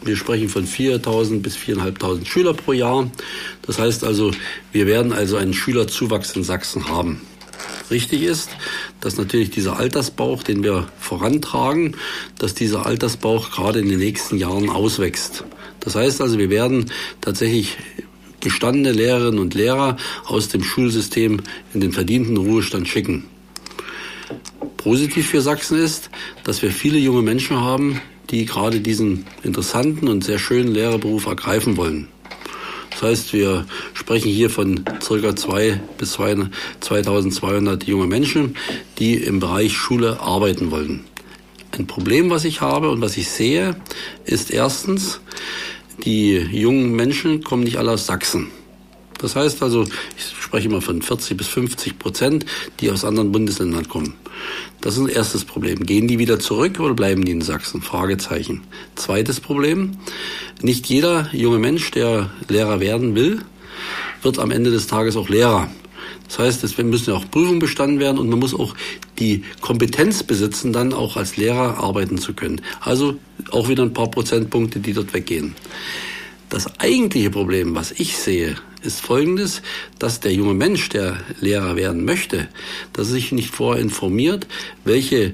Wir sprechen von 4.000 bis 4.500 Schüler pro Jahr. Das heißt also, wir werden also einen Schülerzuwachs in Sachsen haben. Richtig ist, dass natürlich dieser Altersbauch, den wir vorantragen, dass dieser Altersbauch gerade in den nächsten Jahren auswächst. Das heißt also, wir werden tatsächlich gestandene Lehrerinnen und Lehrer aus dem Schulsystem in den verdienten Ruhestand schicken. Positiv für Sachsen ist, dass wir viele junge Menschen haben, die gerade diesen interessanten und sehr schönen Lehrerberuf ergreifen wollen. Das heißt, wir sprechen hier von circa zwei bis 2200 junge Menschen, die im Bereich Schule arbeiten wollen. Ein Problem, was ich habe und was ich sehe, ist erstens, die jungen Menschen kommen nicht alle aus Sachsen. Das heißt also, ich spreche immer von 40 bis 50 Prozent, die aus anderen Bundesländern kommen. Das ist ein erstes Problem. Gehen die wieder zurück oder bleiben die in Sachsen? Fragezeichen. Zweites Problem. Nicht jeder junge Mensch, der Lehrer werden will, wird am Ende des Tages auch Lehrer. Das heißt, es müssen ja auch Prüfungen bestanden werden und man muss auch die Kompetenz besitzen, dann auch als Lehrer arbeiten zu können. Also auch wieder ein paar Prozentpunkte, die dort weggehen. Das eigentliche Problem, was ich sehe, ist folgendes, dass der junge Mensch, der Lehrer werden möchte, dass er sich nicht vorher informiert, welche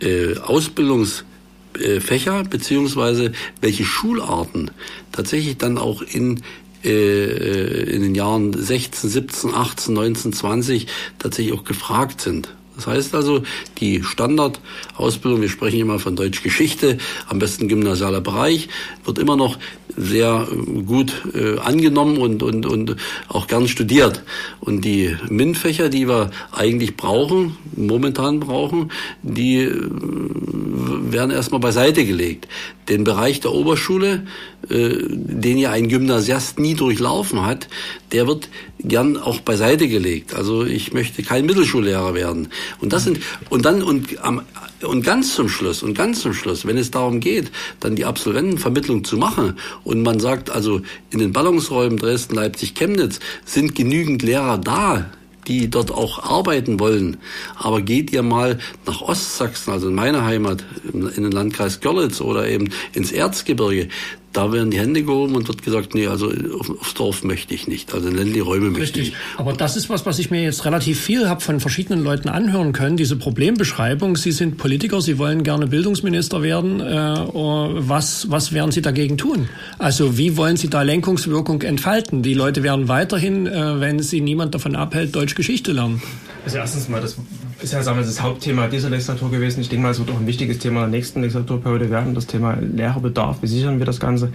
äh, Ausbildungsfächer beziehungsweise welche Schularten tatsächlich dann auch in äh, in den Jahren 16, 17, 18, 19, 20 tatsächlich auch gefragt sind. Das heißt also, die Standardausbildung, wir sprechen immer von Deutschgeschichte, am besten gymnasialer Bereich, wird immer noch sehr äh, gut äh, angenommen und, und, und auch gern studiert. Und die MINT-Fächer, die wir eigentlich brauchen, momentan brauchen, die äh, werden erstmal beiseite gelegt. Den Bereich der Oberschule, äh, den ja ein Gymnasiast nie durchlaufen hat, der wird gern auch beiseite gelegt. Also ich möchte kein Mittelschullehrer werden. Und das sind und dann und am und ganz zum Schluss, und ganz zum Schluss, wenn es darum geht, dann die Absolventenvermittlung zu machen und man sagt also, in den Ballungsräumen Dresden, Leipzig, Chemnitz sind genügend Lehrer da, die dort auch arbeiten wollen. Aber geht ihr mal nach Ostsachsen, also in meine Heimat, in den Landkreis Görlitz oder eben ins Erzgebirge, da werden die Hände gehoben und wird gesagt, nee, also aufs Dorf möchte ich nicht, also in ländliche Räume möchte Richtig. ich. Aber das ist was, was ich mir jetzt relativ viel habe von verschiedenen Leuten anhören können, diese Problembeschreibung. Sie sind Politiker, Sie wollen gerne Bildungsminister werden. Äh, oh, was, was werden Sie dagegen tun? Also wie wollen Sie da Lenkungswirkung entfalten? Die Leute werden weiterhin, äh, wenn sie niemand davon abhält, Deutsch Geschichte lernen. Also erstens mal, das ist ja sagen wir, das Hauptthema dieser Legislatur gewesen. Ich denke mal, es wird auch ein wichtiges Thema der nächsten Legislaturperiode werden, das Thema Lehrerbedarf. Wie sichern wir das Ganze?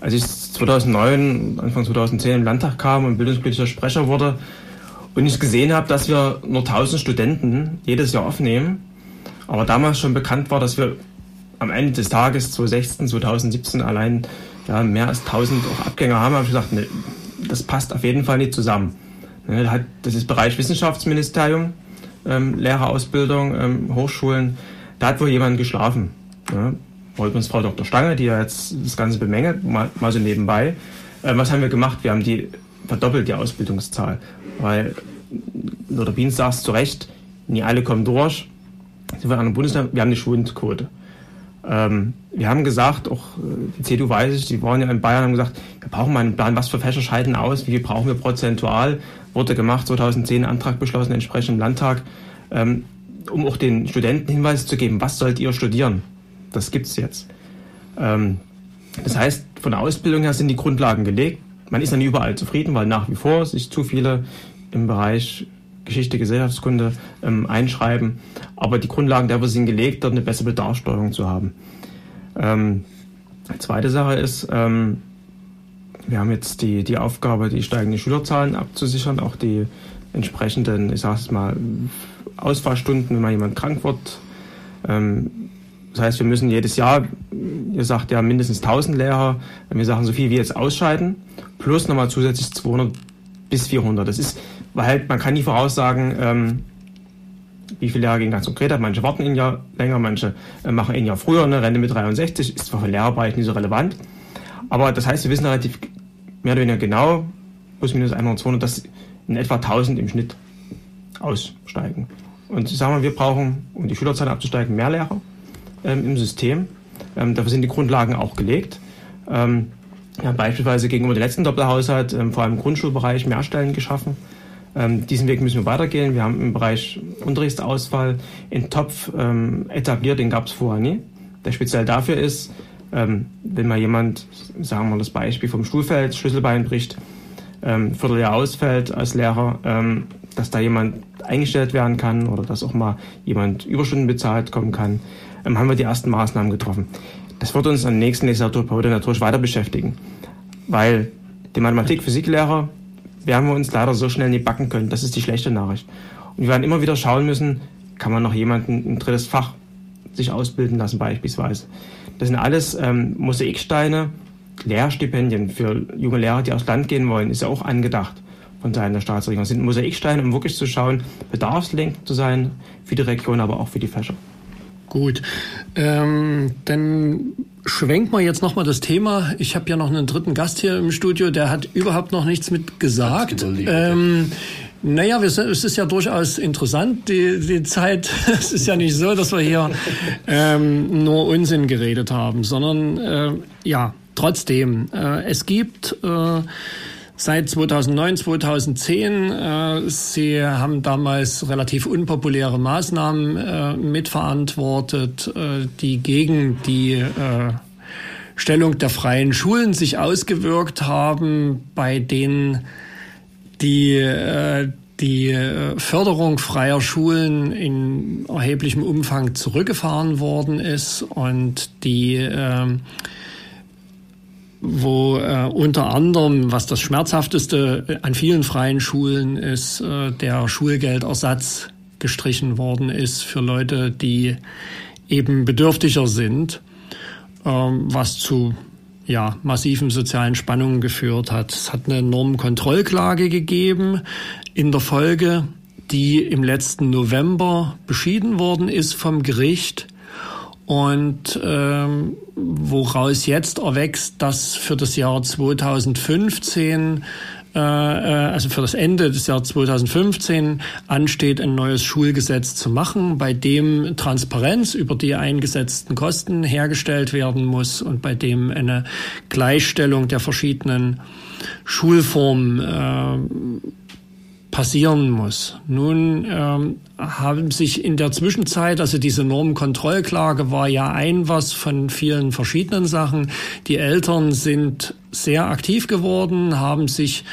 Als ich 2009, Anfang 2010 im Landtag kam und bildungspolitischer Sprecher wurde Und ich gesehen habe, dass wir nur 1000 Studenten jedes Jahr aufnehmen, aber damals schon bekannt war, dass wir am Ende des Tages 2016, 2017 allein ja, mehr als 1000 auch Abgänger haben, habe ich gesagt, nee, das passt auf jeden Fall nicht zusammen. Ne, das ist Bereich Wissenschaftsministerium, ähm, Lehrerausbildung, ähm, Hochschulen. Da hat wohl jemand geschlafen. Ja. Übrigens Frau Dr. Stange, die ja jetzt das Ganze bemängelt, mal, mal so nebenbei. Ähm, was haben wir gemacht? Wir haben die verdoppelt, die Ausbildungszahl. Weil, Lothar Biens sagt es zu Recht, nie alle kommen durch. Sind wir an einem Bundesland, wir haben eine Schuldenquote. Ähm, wir haben gesagt, auch äh, die CDU weiß ich, die waren ja in Bayern, haben gesagt, wir brauchen mal einen Plan, was für Fächer scheiden aus, wie viel brauchen wir prozentual. Wurde gemacht, 2010 Antrag beschlossen, entsprechend im Landtag, ähm, um auch den Studenten Hinweise zu geben, was sollt ihr studieren. Das gibt es jetzt. Ähm, das heißt, von der Ausbildung her sind die Grundlagen gelegt. Man ist dann überall zufrieden, weil nach wie vor sich zu viele im Bereich Geschichte, Gesellschaftskunde ähm, einschreiben. Aber die Grundlagen dafür sind gelegt, dort eine bessere Bedarfssteuerung zu haben. Ähm, zweite Sache ist, ähm, wir haben jetzt die, die Aufgabe, die steigenden Schülerzahlen abzusichern, auch die entsprechenden, ich sage es mal, Ausfallstunden, wenn mal jemand krank wird. Ähm, das heißt, wir müssen jedes Jahr, ihr sagt ja mindestens 1000 Lehrer, wir sagen, so viel wie jetzt ausscheiden, plus nochmal zusätzlich 200 bis 400. Das ist weil halt, man kann nie voraussagen, ähm, wie viele Lehrer gehen ganz konkret ab. Manche warten ein Jahr länger, manche äh, machen ein Jahr früher eine Rente mit 63. Ist zwar für Lehrerbereich nicht so relevant, aber das heißt, wir wissen relativ mehr oder weniger genau, plus minus 100, 200, dass in etwa 1000 im Schnitt aussteigen. Und ich sage mal, wir brauchen, um die Schülerzahl abzusteigen, mehr Lehrer ähm, im System. Ähm, dafür sind die Grundlagen auch gelegt. Ähm, ja, beispielsweise gegenüber dem letzten Doppelhaushalt, ähm, vor allem im Grundschulbereich, mehr Stellen geschaffen. Ähm, diesen Weg müssen wir weitergehen. Wir haben im Bereich Unterrichtsausfall einen Topf ähm, etabliert, den gab es vorher nie, der speziell dafür ist, ähm, wenn mal jemand, sagen wir das Beispiel vom Schulfeld, Schlüsselbein bricht, ähm, Vierteljahr ausfällt als Lehrer, ähm, dass da jemand eingestellt werden kann oder dass auch mal jemand Überstunden bezahlt kommen kann, ähm, haben wir die ersten Maßnahmen getroffen. Das wird uns am nächsten Legislaturperiode natürlich weiter beschäftigen, weil die Mathematik-Physiklehrer werden wir uns leider so schnell nicht backen können. Das ist die schlechte Nachricht. Und wir werden immer wieder schauen müssen, kann man noch jemanden ein drittes Fach sich ausbilden lassen beispielsweise. Das sind alles ähm, Mosaiksteine, Lehrstipendien für junge Lehrer, die aufs Land gehen wollen, ist ja auch angedacht von Seiten der Staatsregierung. Das sind Mosaiksteine, um wirklich zu schauen, bedarfslenkend zu sein für die Region, aber auch für die Fächer. Gut, ähm, dann schwenkt mal jetzt nochmal das Thema. Ich habe ja noch einen dritten Gast hier im Studio, der hat überhaupt noch nichts mit gesagt. Ähm, naja, wir sind, es ist ja durchaus interessant, die, die Zeit. Es ist ja nicht so, dass wir hier ähm, nur Unsinn geredet haben, sondern äh, ja, trotzdem. Äh, es gibt äh, seit 2009, 2010. Äh, Sie haben damals relativ unpopuläre Maßnahmen äh, mitverantwortet, äh, die gegen die äh, Stellung der freien Schulen sich ausgewirkt haben, bei denen die äh, die äh, Förderung freier Schulen in erheblichem Umfang zurückgefahren worden ist und die äh, wo äh, unter anderem, was das Schmerzhafteste an vielen freien Schulen ist, äh, der Schulgeldersatz gestrichen worden ist für Leute, die eben bedürftiger sind, ähm, was zu ja, massiven sozialen Spannungen geführt hat. Es hat eine Normkontrollklage gegeben in der Folge, die im letzten November beschieden worden ist vom Gericht und ähm, woraus jetzt erwächst, dass für das Jahr 2015 äh, äh, also für das Ende des Jahres 2015 ansteht, ein neues Schulgesetz zu machen, bei dem Transparenz über die eingesetzten Kosten hergestellt werden muss und bei dem eine Gleichstellung der verschiedenen Schulformen äh, passieren muss. Nun ähm, haben sich in der Zwischenzeit, also diese Normkontrollklage war ja ein was von vielen verschiedenen Sachen. Die Eltern sind sehr aktiv geworden, haben sich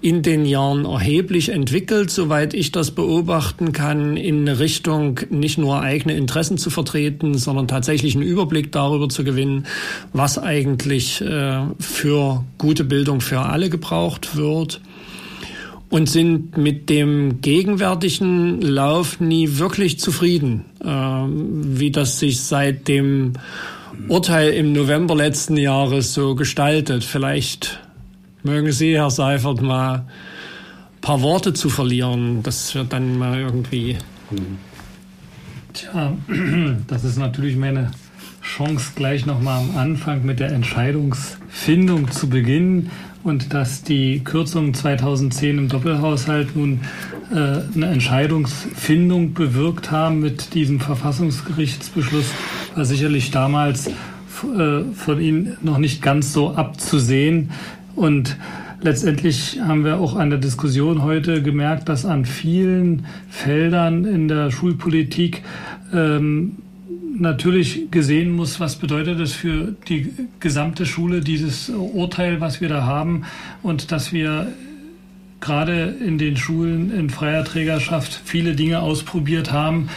in den Jahren erheblich entwickelt, soweit ich das beobachten kann, in Richtung nicht nur eigene Interessen zu vertreten, sondern tatsächlich einen Überblick darüber zu gewinnen, was eigentlich äh, für gute Bildung für alle gebraucht wird. und sind mit dem gegenwärtigen Lauf nie wirklich zufrieden, äh, wie das sich seit dem Urteil im November letzten Jahres so gestaltet. Vielleicht mögen Sie, Herr Seifert, mal ein paar Worte zu verlieren, dass wir dann mal irgendwie. Tja, das ist natürlich meine Chance, gleich nochmal am Anfang mit der Entscheidungsfindung zu beginnen und dass die Kürzungen 2010 im Doppelhaushalt nun äh, eine Entscheidungsfindung bewirkt haben mit diesem Verfassungsgerichtsbeschluss, war sicherlich damals äh, von Ihnen noch nicht ganz so abzusehen. Und letztendlich haben wir auch an der Diskussion heute gemerkt, dass an vielen Feldern in der Schulpolitik ähm, natürlich gesehen muss, was bedeutet es für die gesamte Schule, dieses Urteil, was wir da haben und dass wir gerade in den Schulen in freier Trägerschaft viele Dinge ausprobiert haben,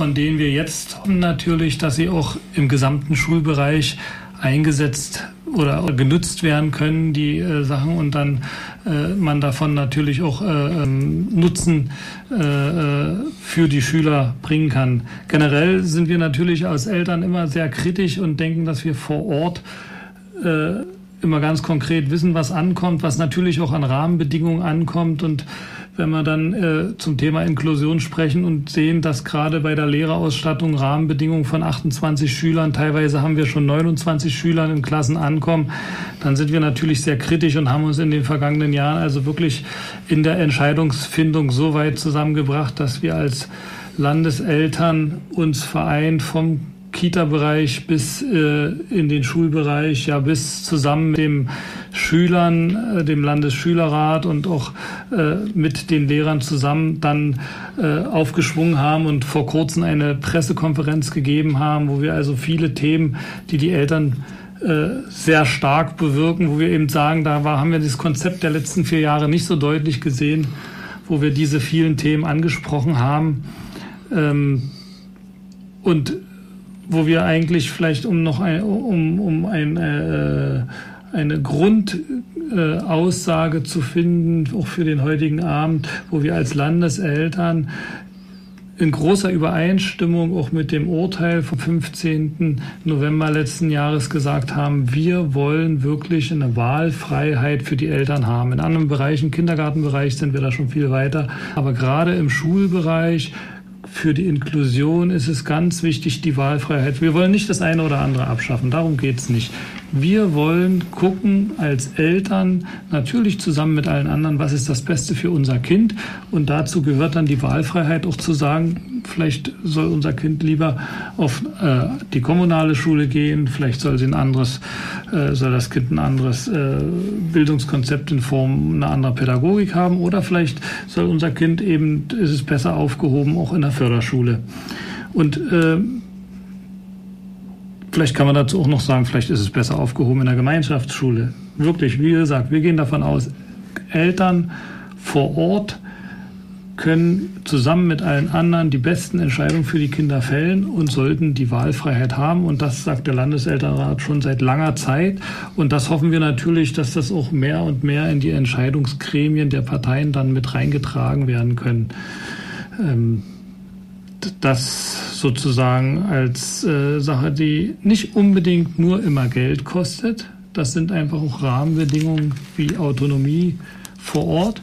von denen wir jetzt natürlich, dass sie auch im gesamten Schulbereich eingesetzt oder genutzt werden können, die äh, Sachen, und dann äh, man davon natürlich auch äh, ähm, Nutzen äh, äh, für die Schüler bringen kann. Generell sind wir natürlich als Eltern immer sehr kritisch und denken, dass wir vor Ort äh, immer ganz konkret wissen, was ankommt, was natürlich auch an Rahmenbedingungen ankommt und wenn wir dann äh, zum Thema Inklusion sprechen und sehen, dass gerade bei der Lehrerausstattung Rahmenbedingungen von 28 Schülern, teilweise haben wir schon 29 Schülern in Klassen ankommen, dann sind wir natürlich sehr kritisch und haben uns in den vergangenen Jahren also wirklich in der Entscheidungsfindung so weit zusammengebracht, dass wir als Landeseltern uns vereint vom Kita-Bereich bis äh, in den Schulbereich, ja bis zusammen mit den Schülern, äh, dem Landesschülerrat und auch äh, mit den Lehrern zusammen dann äh, aufgeschwungen haben und vor kurzem eine Pressekonferenz gegeben haben, wo wir also viele Themen, die die Eltern sehr stark bewirken, wo wir eben sagen, da war, haben wir das Konzept der letzten vier Jahre nicht so deutlich gesehen, wo wir diese vielen Themen angesprochen haben. Ähm, und wo wir eigentlich vielleicht um noch ein, um, um ein, äh, eine Grundaussage zu finden, auch für den heutigen Abend, wo wir als Landeseltern in großer Übereinstimmung auch mit dem Urteil vom 15. November letzten Jahres gesagt haben, wir wollen wirklich eine Wahlfreiheit für die Eltern haben. In anderen Bereichen, Kindergartenbereich sind wir da schon viel weiter, aber gerade im Schulbereich für die Inklusion ist es ganz wichtig, die Wahlfreiheit. Wir wollen nicht das eine oder andere abschaffen, darum geht es nicht. Wir wollen gucken als Eltern, natürlich zusammen mit allen anderen, was ist das Beste für unser Kind. Und dazu gehört dann die Wahlfreiheit auch zu sagen, vielleicht soll unser Kind lieber auf äh, die kommunale Schule gehen, vielleicht soll sie ein anderes, äh, soll das Kind ein anderes äh, Bildungskonzept in Form einer anderen Pädagogik haben oder vielleicht soll unser Kind eben, ist es besser aufgehoben, auch in der Förderschule. Und äh, Vielleicht kann man dazu auch noch sagen, vielleicht ist es besser aufgehoben in der Gemeinschaftsschule. Wirklich, wie gesagt, wir gehen davon aus, Eltern vor Ort können zusammen mit allen anderen die besten Entscheidungen für die Kinder fällen und sollten die Wahlfreiheit haben. Und das sagt der Landeselternrat schon seit langer Zeit. Und das hoffen wir natürlich, dass das auch mehr und mehr in die Entscheidungsgremien der Parteien dann mit reingetragen werden können. Ähm, das sozusagen als äh, Sache, die nicht unbedingt nur immer Geld kostet. Das sind einfach auch Rahmenbedingungen wie Autonomie vor Ort.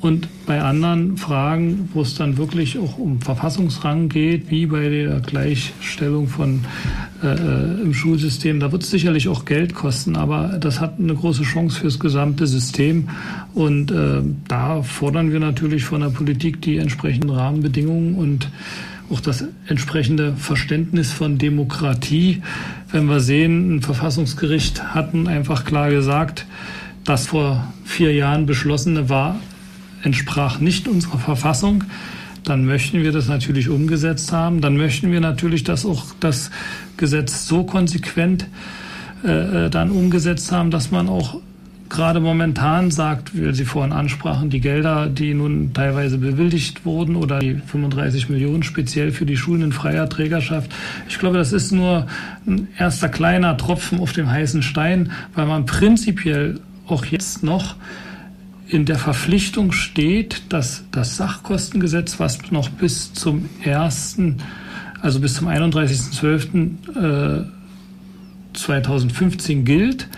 Und bei anderen Fragen, wo es dann wirklich auch um Verfassungsrang geht, wie bei der Gleichstellung von äh, äh im Schulsystem, da wird es sicherlich auch Geld kosten, aber das hat eine große Chance fürs gesamte System. Und äh, da fordern wir natürlich von der Politik die entsprechenden Rahmenbedingungen und auch das entsprechende Verständnis von Demokratie. Wenn wir sehen, ein Verfassungsgericht hatten einfach klar gesagt, das vor vier Jahren beschlossene war, entsprach nicht unserer Verfassung, dann möchten wir das natürlich umgesetzt haben. Dann möchten wir natürlich, dass auch das Gesetz so konsequent äh, äh dann umgesetzt haben, dass man auch gerade momentan sagt, wie Sie vorhin ansprachen, die Gelder, die nun teilweise bewilligt wurden oder die 35 Millionen speziell für die Schulen in freier Trägerschaft. Ich glaube, das ist nur ein erster kleiner Tropfen auf dem heißen Stein, weil man prinzipiell auch jetzt noch in der Verpflichtung steht, dass das Sachkostengesetz, was noch bis zum ersten, also bis zum 31.12. Äh, 2015 gilt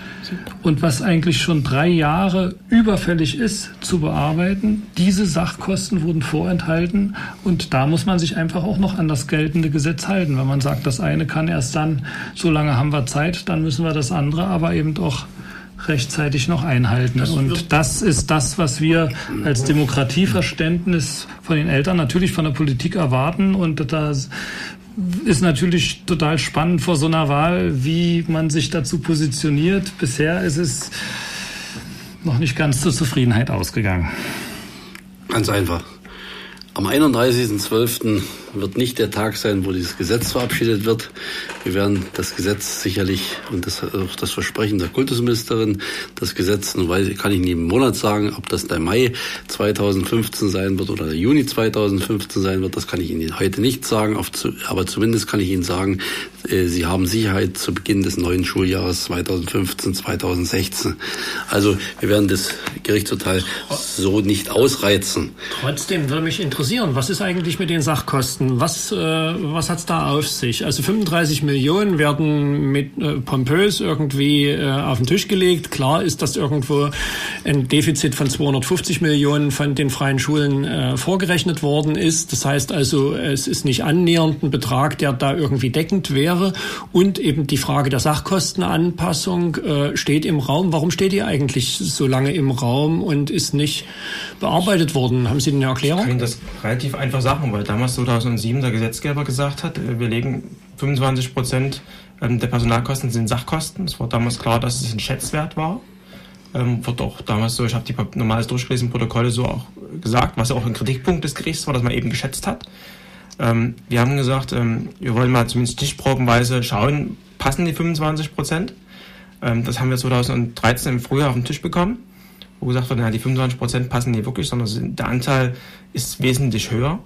und was eigentlich schon drei Jahre überfällig ist zu bearbeiten. Diese Sachkosten wurden vorenthalten und da muss man sich einfach auch noch an das geltende Gesetz halten. Wenn man sagt, das eine kann erst dann, so lange haben wir Zeit, dann müssen wir das andere aber eben auch rechtzeitig noch einhalten. Und das ist das, was wir als Demokratieverständnis von den Eltern natürlich von der Politik erwarten. Und da ist natürlich total spannend vor so einer Wahl, wie man sich dazu positioniert. Bisher ist es noch nicht ganz zur Zufriedenheit ausgegangen. Ganz einfach. Am 31.12 wird nicht der Tag sein, wo dieses Gesetz verabschiedet wird. Wir werden das Gesetz sicherlich und das auch das Versprechen der Kultusministerin, das Gesetz, nun weiß, kann ich nie im Monat sagen, ob das der Mai 2015 sein wird oder der Juni 2015 sein wird, das kann ich Ihnen heute nicht sagen, aber zumindest kann ich Ihnen sagen, äh, Sie haben Sicherheit zu Beginn des neuen Schuljahres 2015, 2016. Also wir werden das Gerichtsurteil so nicht ausreizen. Trotzdem würde mich interessieren, was ist eigentlich mit den Sachkosten? Kosten. Was, äh, was hat's da auf sich? Also 35 Millionen werden mit äh, pompös irgendwie äh, auf den Tisch gelegt. Klar ist, dass irgendwo ein Defizit von 250 Millionen von den freien Schulen äh, vorgerechnet worden ist. Das heißt also, es ist nicht annähernd ein Betrag, der da irgendwie deckend wäre. Und eben die Frage der Sachkostenanpassung äh, steht im Raum. Warum steht die eigentlich so lange im Raum und ist nicht bearbeitet worden? Haben Sie eine Erklärung? Ich kann das relativ einfach sagen, weil damals 2000 2007 der Gesetzgeber gesagt hat, äh, wir legen 25 Prozent ähm, der Personalkosten sind Sachkosten. Es war damals klar, dass es ein Schätzwert war. Ähm, wird auch damals so, ich habe die normales durchgelesen Protokolle so auch gesagt, was auch ein Kritikpunkt des Gerichts war, dass man eben geschätzt hat. Ähm, wir haben gesagt, ähm, wir wollen mal zumindest stichprobenweise schauen, passen die 25 Prozent? Ähm, das haben wir 2013 im Frühjahr auf den Tisch bekommen, wo gesagt wurde, na, die 25 Prozent passen nicht wirklich, sondern der Anteil ist wesentlich höher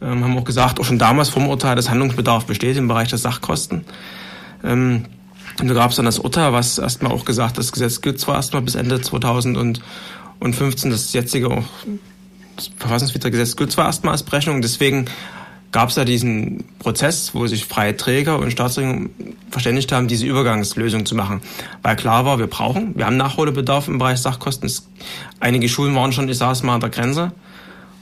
ähm, haben auch gesagt, auch schon damals vom Urteil, dass Handlungsbedarf besteht im Bereich der Sachkosten. Ähm, und da gab es dann das Urteil, was erstmal auch gesagt, das Gesetz gilt zwar erstmal bis Ende 2015, das jetzige auch das verfassungswidrige Gesetz gilt zwar erstmal als Berechnung, deswegen gab es ja diesen Prozess, wo sich freie Träger und Staatsregierung verständigt haben, diese Übergangslösung zu machen. Weil klar war, wir brauchen, wir haben Nachholbedarf im Bereich Sachkosten. Es, einige Schulen waren schon, ich es mal, an der Grenze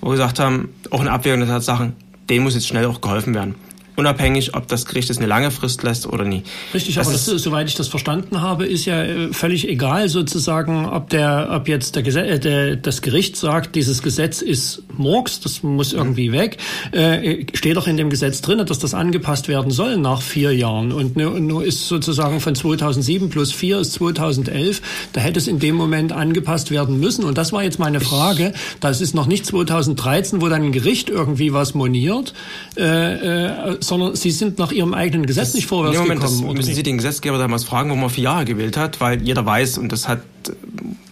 wo wir gesagt haben, auch in Abwägung der Tatsachen, denen muss jetzt schnell auch geholfen werden unabhängig, ob das Gericht es eine lange Frist lässt oder nie. Richtig, das aber das, soweit ich das verstanden habe, ist ja äh, völlig egal sozusagen, ob der, ob jetzt der, Gesetz, äh, der das Gericht sagt, dieses Gesetz ist Murks, das muss irgendwie weg. Äh, steht doch in dem Gesetz drin, dass das angepasst werden soll nach vier Jahren. Und nur, nur ist sozusagen von 2007 plus vier ist 2011. Da hätte es in dem Moment angepasst werden müssen. Und das war jetzt meine Frage. Das ist noch nicht 2013, wo dann ein Gericht irgendwie was moniert. Äh, äh, sondern Sie sind nach Ihrem eigenen Gesetz das, nicht vorwärts Moment, gekommen. Das müssen Sie den Gesetzgeber damals fragen, warum er vier Jahre gewählt hat, weil jeder weiß, und das hat,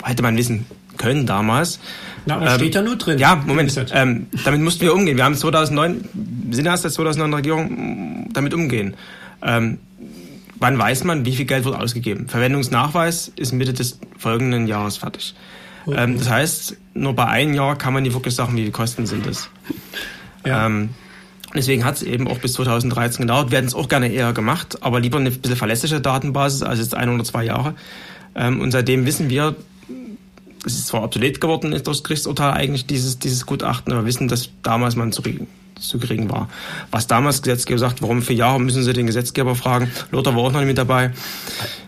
hätte man wissen können damals. Na, das ähm, steht ja nur drin. Ja, Moment. Ähm, damit mussten wir umgehen. Wir haben 2009, wir sind erst der 2009 Regierung damit umgehen. Ähm, wann weiß man, wie viel Geld wird ausgegeben? Verwendungsnachweis ist Mitte des folgenden Jahres fertig. Okay. Ähm, das heißt, nur bei einem Jahr kann man nicht wirklich sagen, wie viel Kosten sind es. Ja. Ähm, Deswegen hat es eben auch bis 2013 gedauert. Wir hätten es auch gerne eher gemacht, aber lieber eine bisschen verlässliche Datenbasis als jetzt ein oder zwei Jahre. Ähm, und seitdem wissen wir, es ist zwar obsolet geworden, ist das Gerichtsurteil eigentlich dieses, dieses Gutachten, aber wissen, dass damals man zurück, zu gering war. Was damals Gesetzgeber sagt, warum vier Jahre, müssen Sie den Gesetzgeber fragen. Lothar war auch noch nicht mit dabei.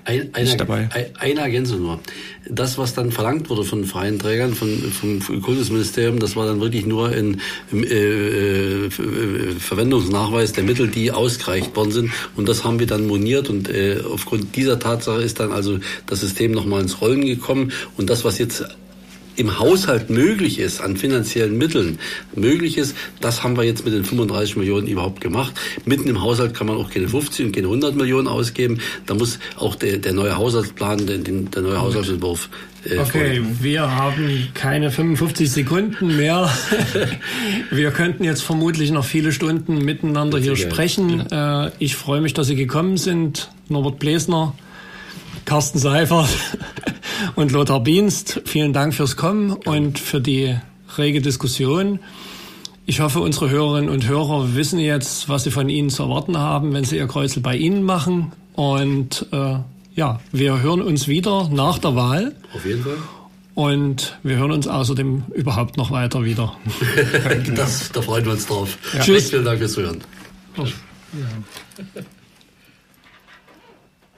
Ein, eine, nicht dabei. eine Ergänzung nur. Das, was dann verlangt wurde von freien Trägern, von, vom Kultusministerium, das war dann wirklich nur ein äh, äh, Verwendungsnachweis der Mittel, die ausgereicht worden sind. Und das haben wir dann moniert und äh, aufgrund dieser Tatsache ist dann also das System nochmal ins Rollen gekommen. Und das, was jetzt im Haushalt möglich ist, an finanziellen Mitteln möglich ist, das haben wir jetzt mit den 35 Millionen überhaupt gemacht. Mitten im Haushalt kann man auch keine 50 und keine 100 Millionen ausgeben. Da muss auch der, der neue Haushaltsplan, der, der neue Haushaltsentwurf äh, Okay, wir haben keine 55 Sekunden mehr. wir könnten jetzt vermutlich noch viele Stunden miteinander hier sprechen. Äh, ich freue mich, dass Sie gekommen sind. Norbert Blesner, Carsten Seifert. Und Lothar Bienst, vielen Dank fürs Kommen und für die rege Diskussion. Ich hoffe, unsere Hörerinnen und Hörer wissen jetzt, was sie von Ihnen zu erwarten haben, wenn sie ihr Kreuzel bei Ihnen machen. Und äh, ja, wir hören uns wieder nach der Wahl. Auf jeden Fall. Und wir hören uns außerdem überhaupt noch weiter wieder. das, da freuen wir uns drauf. Ja. Tschüss. Vielen Dank fürs Zuhören. Ja.